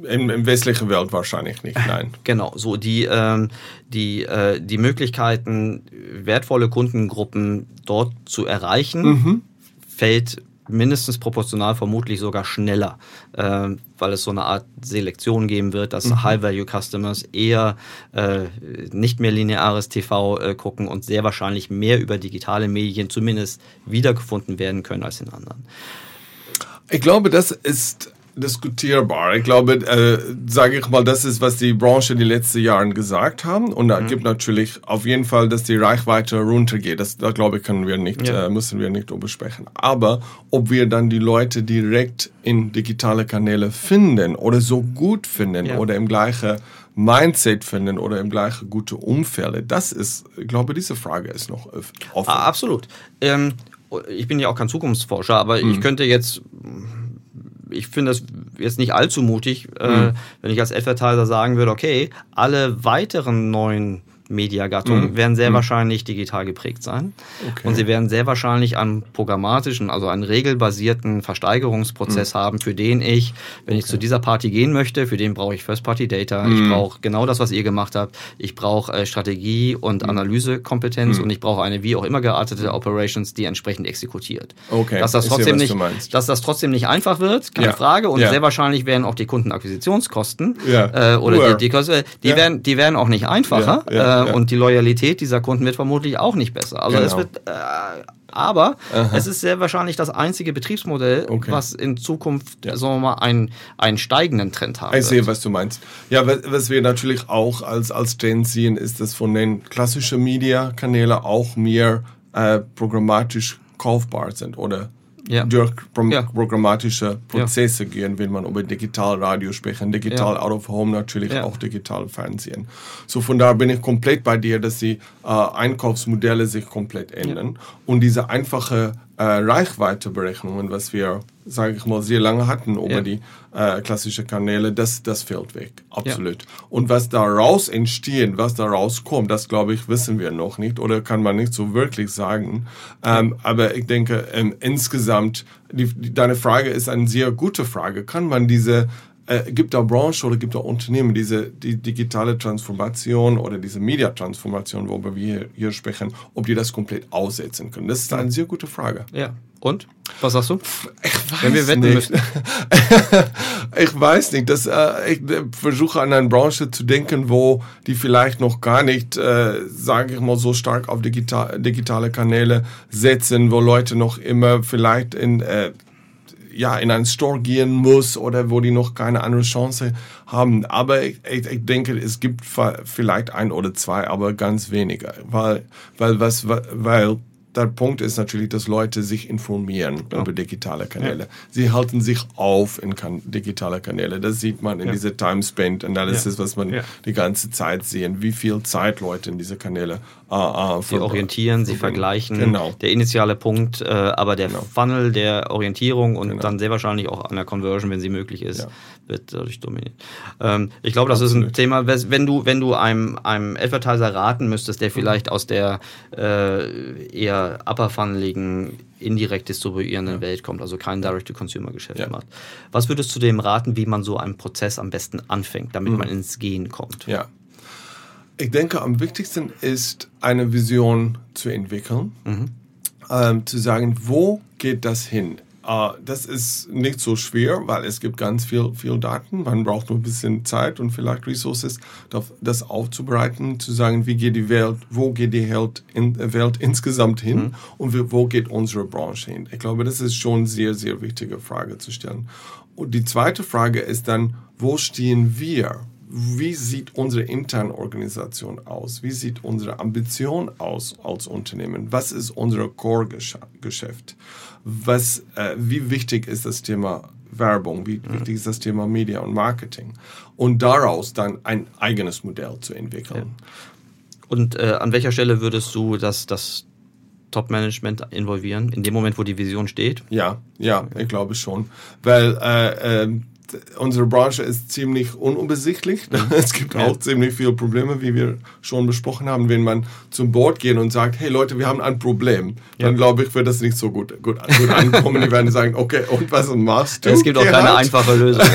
Im, Im, westlichen Welt wahrscheinlich nicht, nein. Genau, so die, ähm, die, äh, die Möglichkeiten, wertvolle Kundengruppen dort zu erreichen, mhm. fällt mindestens proportional vermutlich sogar schneller, äh, weil es so eine Art Selektion geben wird, dass mhm. High-Value-Customers eher äh, nicht mehr lineares TV äh, gucken und sehr wahrscheinlich mehr über digitale Medien zumindest wiedergefunden werden können als in anderen. Ich glaube, das ist diskutierbar. Ich glaube, äh, sage ich mal, das ist, was die Branche die letzten Jahre gesagt haben. Und da mhm. gibt natürlich auf jeden Fall, dass die Reichweite runtergeht. Das, da glaube ich, können wir nicht, ja. äh, müssen wir nicht besprechen. Aber ob wir dann die Leute direkt in digitale Kanäle finden oder so gut finden ja. oder im gleichen Mindset finden oder im gleichen gute Umfeld, das ist, ich glaube, diese Frage ist noch offen. Ah, absolut. Ähm, ich bin ja auch kein Zukunftsforscher, aber mhm. ich könnte jetzt ich finde das jetzt nicht allzu mutig, äh, mhm. wenn ich als Advertiser sagen würde, okay, alle weiteren neuen Mediagattung, mhm. werden sehr mhm. wahrscheinlich digital geprägt sein. Okay. Und sie werden sehr wahrscheinlich einen programmatischen, also einen regelbasierten Versteigerungsprozess mhm. haben, für den ich, wenn okay. ich zu dieser Party gehen möchte, für den brauche ich First-Party-Data, ich mhm. brauche genau das, was ihr gemacht habt, ich brauche äh, Strategie und mhm. Analysekompetenz mhm. und ich brauche eine wie auch immer geartete Operations, die entsprechend exekutiert. Okay. Dass das trotzdem sehe, nicht, dass das trotzdem nicht einfach wird, keine ja. Frage. Und ja. sehr wahrscheinlich werden auch die Kundenakquisitionskosten ja. äh, oder die, die, die, die werden, die werden auch nicht einfacher. Äh, ja. und die Loyalität dieser Kunden wird vermutlich auch nicht besser. Also genau. es wird, äh, aber Aha. es ist sehr wahrscheinlich das einzige Betriebsmodell, okay. was in Zukunft, ja. sagen wir mal, einen, einen steigenden Trend haben Ich sehe, was du meinst. Ja, was wir natürlich auch als, als Trend sehen, ist, dass von den klassischen Media-Kanälen auch mehr äh, programmatisch kaufbar sind oder ja. durch pro ja. programmatische Prozesse ja. gehen, wenn man über Digitalradio sprechen, Digital Out of Home natürlich auch Digital Fernsehen. So von daher bin ich komplett bei dir, dass die äh, Einkaufsmodelle sich komplett ändern und diese einfache äh, Reichweiteberechnungen, was wir, sage ich mal, sehr lange hatten über ja. die äh, klassischen Kanäle, das, das fällt weg. Absolut. Ja. Und was daraus entsteht, was daraus kommt, das glaube ich, wissen wir noch nicht oder kann man nicht so wirklich sagen. Ähm, aber ich denke, ähm, insgesamt, die, die, deine Frage ist eine sehr gute Frage. Kann man diese äh, gibt da Branchen oder gibt da Unternehmen, diese die digitale Transformation oder diese Media-Transformation, worüber wir hier, hier sprechen, ob die das komplett aussetzen können? Das ist eine sehr gute Frage. Ja. Und? Was sagst du? Ich weiß Wenn wir wetten nicht. müssten. ich weiß nicht. Das, äh, ich äh, versuche an eine Branche zu denken, wo die vielleicht noch gar nicht, äh, sage ich mal, so stark auf digital, digitale Kanäle setzen, wo Leute noch immer vielleicht in äh, ja, in einen Store gehen muss oder wo die noch keine andere Chance haben. Aber ich, ich, ich denke, es gibt vielleicht ein oder zwei, aber ganz wenige. Weil, weil, was, weil der Punkt ist natürlich, dass Leute sich informieren über digitale Kanäle. Sie halten sich auf in kan digitale Kanäle. Das sieht man in Ja. dieser Time Spent Analysis, Ja. was man Ja. die ganze Zeit sehen, wie viel Zeit Leute in diese Kanäle äh, Sie orientieren, sie vergleichen. Genau. Der initiale Punkt, äh, aber der Funnel der Orientierung und Genau. dann sehr wahrscheinlich auch an der Conversion, wenn sie möglich ist, Ja. Wird dadurch dominiert. Ähm, ich glaube, das ist ein Thema, wenn du, wenn du einem, einem Advertiser raten müsstest, der vielleicht aus der äh, eher upper-funneligen, indirekt distribuierenden Welt kommt, also kein Direct-to-Consumer-Geschäft Ja. macht. Was würdest du dem raten, wie man so einen Prozess am besten anfängt, damit man ins Gehen kommt? Ja. Ich denke, am wichtigsten ist, eine Vision zu entwickeln, ähm, zu sagen, wo geht das hin? Äh, das ist nicht so schwer, weil es gibt ganz viel, viel Daten. Man braucht nur ein bisschen Zeit und vielleicht Ressources, das- aufzubereiten, zu sagen, wie geht die Welt, wo geht die Welt, in, Welt insgesamt hin und wie, wo geht unsere Branche hin? Ich glaube, das ist schon eine sehr, sehr wichtige Frage zu stellen. Und die zweite Frage ist dann, wo stehen wir? Wie sieht unsere interne Organisation aus? Wie sieht unsere Ambition aus als Unternehmen? Was ist unser Core-Geschäft? Was, äh, wie wichtig ist das Thema Werbung? Wie wichtig ist das Thema Media und Marketing? Und daraus dann ein eigenes Modell zu entwickeln. Und äh, an welcher Stelle würdest du das, das Top-Management involvieren? In dem Moment, wo die Vision steht? Ja, ja, ich glaube schon. Weil äh, ähm, unsere Branche ist ziemlich unübersichtlich. Es gibt Ja. auch ziemlich viele Probleme, wie wir schon besprochen haben. Wenn man zum Board geht und sagt, hey Leute, wir haben ein Problem, Ja. dann glaube ich, wird das nicht so gut, gut, gut ankommen. Die werden sagen, okay, und was machst du? Es gibt auch keine einfache Lösung.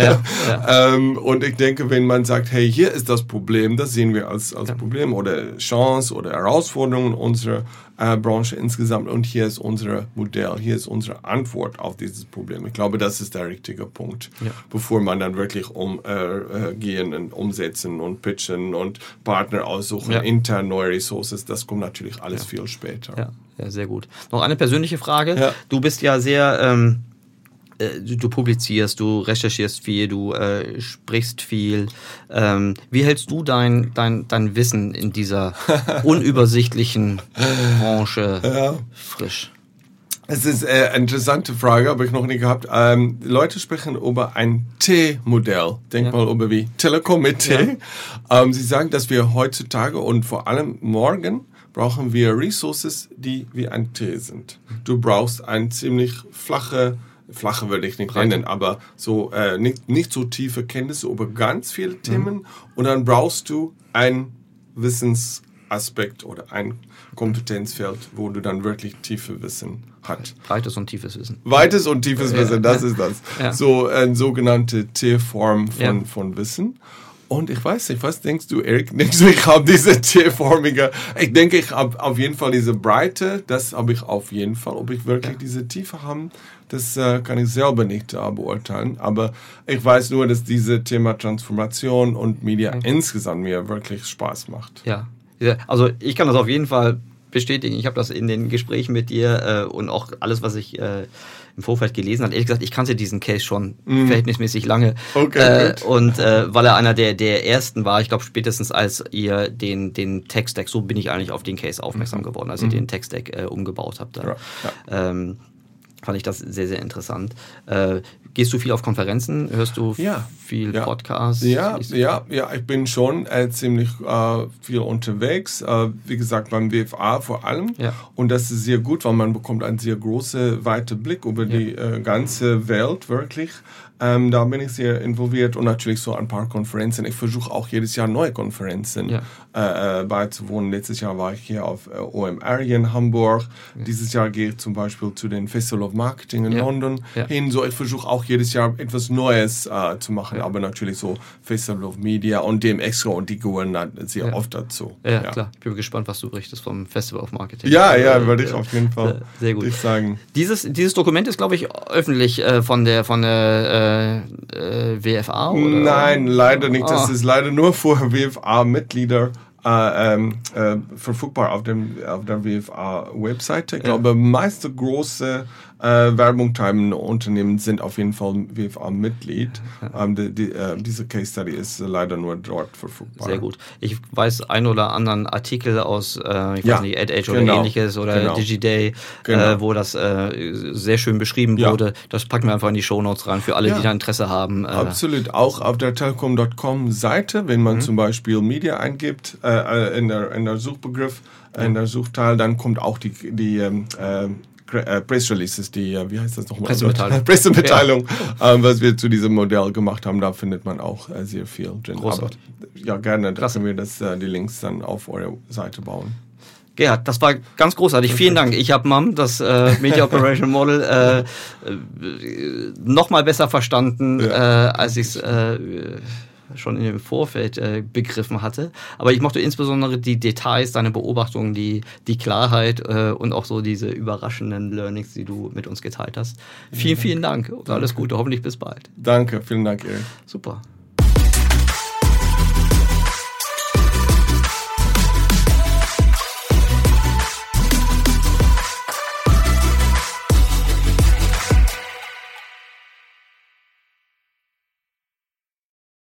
Ja. Ähm, und ich denke, wenn man sagt, hey, hier ist das Problem, das sehen wir als, als Problem oder Chance oder Herausforderung unserer äh, Branche insgesamt und hier ist unser Modell, hier ist unsere Antwort auf dieses Problem. Ich glaube, das ist der richtige Punkt, Ja. bevor man dann wirklich um äh, äh, und umsetzen und pitchen und Partner aussuchen, Ja. intern neue Ressources, das kommt natürlich alles viel später. Ja, ja, sehr gut. Noch eine persönliche Frage. Ja. Du bist ja sehr, ähm, äh, du, du publizierst, du recherchierst viel, du äh, sprichst viel. Ähm, wie hältst du dein, dein, dein Wissen in dieser unübersichtlichen Branche frisch? Es ist äh, eine interessante Frage, habe ich noch nie gehabt. Ähm, Leute sprechen über ein T-Modell. Denk Ja. mal über wie Telekom mit T. Ähm, sie sagen, dass wir heutzutage und vor allem morgen brauchen wir Resources, die wie ein T sind. Du brauchst ein ziemlich flache, flache würde ich nicht Breite. nennen, aber so äh, nicht, nicht so tiefe Kenntnisse über ganz viele Themen. Und dann brauchst du ein Wissensaspekt oder ein Kompetenzfeld, wo du dann wirklich tiefe Wissen hast. Breites und tiefes Wissen. Weites und tiefes Wissen, das ist das. Ja. So eine sogenannte T-Form von, Ja. von Wissen. Und ich weiß nicht, was denkst du, Erik? Denkst du, ich habe diese T-formige? Ich denke, ich habe auf jeden Fall diese Breite, das habe ich auf jeden Fall. Ob ich wirklich diese Tiefe habe, das äh, kann ich selber nicht äh, beurteilen. Aber ich weiß nur, dass dieses Thema Transformation und Media insgesamt mir wirklich Spaß macht. Ja. Ja, Also ich kann das auf jeden Fall bestätigen. Ich habe das in den Gesprächen mit dir äh, und auch alles, was ich äh, im Vorfeld gelesen habe. Ehrlich gesagt, ich kannte diesen Case schon verhältnismäßig lange. Mhm. Okay, äh, und äh, weil er einer der, der ersten war, ich glaube spätestens als ihr den, den Tech-Stack, so bin ich eigentlich auf den Case aufmerksam geworden, als ihr den Tech-Stack äh, umgebaut habt. Mhm. Ja, Ähm, fand ich das sehr, sehr interessant. Äh, gehst du viel auf Konferenzen? Hörst du Ja. viel Ja. Podcasts? Ja, ja, ja, ich bin schon äh, ziemlich äh, viel unterwegs. Äh, wie gesagt, beim WFA vor allem. Ja. Und das ist sehr gut, weil man bekommt einen sehr großen, weiten Blick über die äh, ganze Welt, wirklich. Ähm, da bin ich sehr involviert und natürlich so ein paar Konferenzen. Ich versuche auch jedes Jahr neue Konferenzen Ja. äh, äh, beizuwohnen. Letztes Jahr war ich hier auf äh, OMR hier in Hamburg. Dieses Jahr gehe ich zum Beispiel zu den Festival of Marketing in Ja. London Ja. hin. So, ich versuche auch jedes Jahr etwas Neues äh, zu machen, ja. aber natürlich so Festival of Media und dem Extra und die gehören sehr ja. oft dazu. Ja, ja, klar. Ich bin gespannt, was du berichtest vom Festival of Marketing. Ja, ja, äh, würde ich auf jeden Fall sehr gut. sagen. Dieses, dieses Dokument ist, glaube ich, öffentlich äh, von der, von der äh, äh WFA? Oder? Nein, leider nicht. Das oh. ist leider nur für WFA-Mitglieder. Äh, ähm, äh, verfügbar auf, dem, auf der WFA-Webseite. Ich glaube, meiste große äh, Werbung treibende Unternehmen sind auf jeden Fall WFA-Mitglied. Ähm, die, die, äh, diese Case Study ist leider nur dort verfügbar. Sehr gut. Ich weiß ein oder anderen Artikel aus, äh, ich ja, weiß nicht, AdAge oder genau, ähnliches oder genau, DigiDay, genau. Äh, wo das äh, sehr schön beschrieben ja. wurde. Das packen wir einfach in die Shownotes rein für alle, ja. die da Interesse haben. Äh. Absolut. Auch auf der Telekom.com Seite, wenn man mhm. zum Beispiel Media eingibt äh, in, der, in der Suchbegriff, in der Suchteil, dann kommt auch die, die ähm, äh, äh, Press Releases, die, äh, wie heißt das nochmal? Pressemitteilung. Pressemitteilung, ja. ähm, was wir zu diesem Modell gemacht haben, da findet man auch äh, sehr viel drin. Großartig. Aber, ja, gerne, da können wir das, äh, die Links dann auf eure Seite bauen. Gerhard, das war ganz großartig. Vielen Dank. Ich habe MAM, das äh, Media Operation Model, äh, äh, noch mal besser verstanden, ja. äh, als ich es schon in dem Vorfeld äh, begriffen hatte. Aber ich mochte insbesondere die Details, deine Beobachtungen, die, die Klarheit äh, und auch so diese überraschenden Learnings, die du mit uns geteilt hast. Vielen, vielen Dank und alles Gute. Hoffentlich bis bald. Danke, vielen Dank, Erik. Super.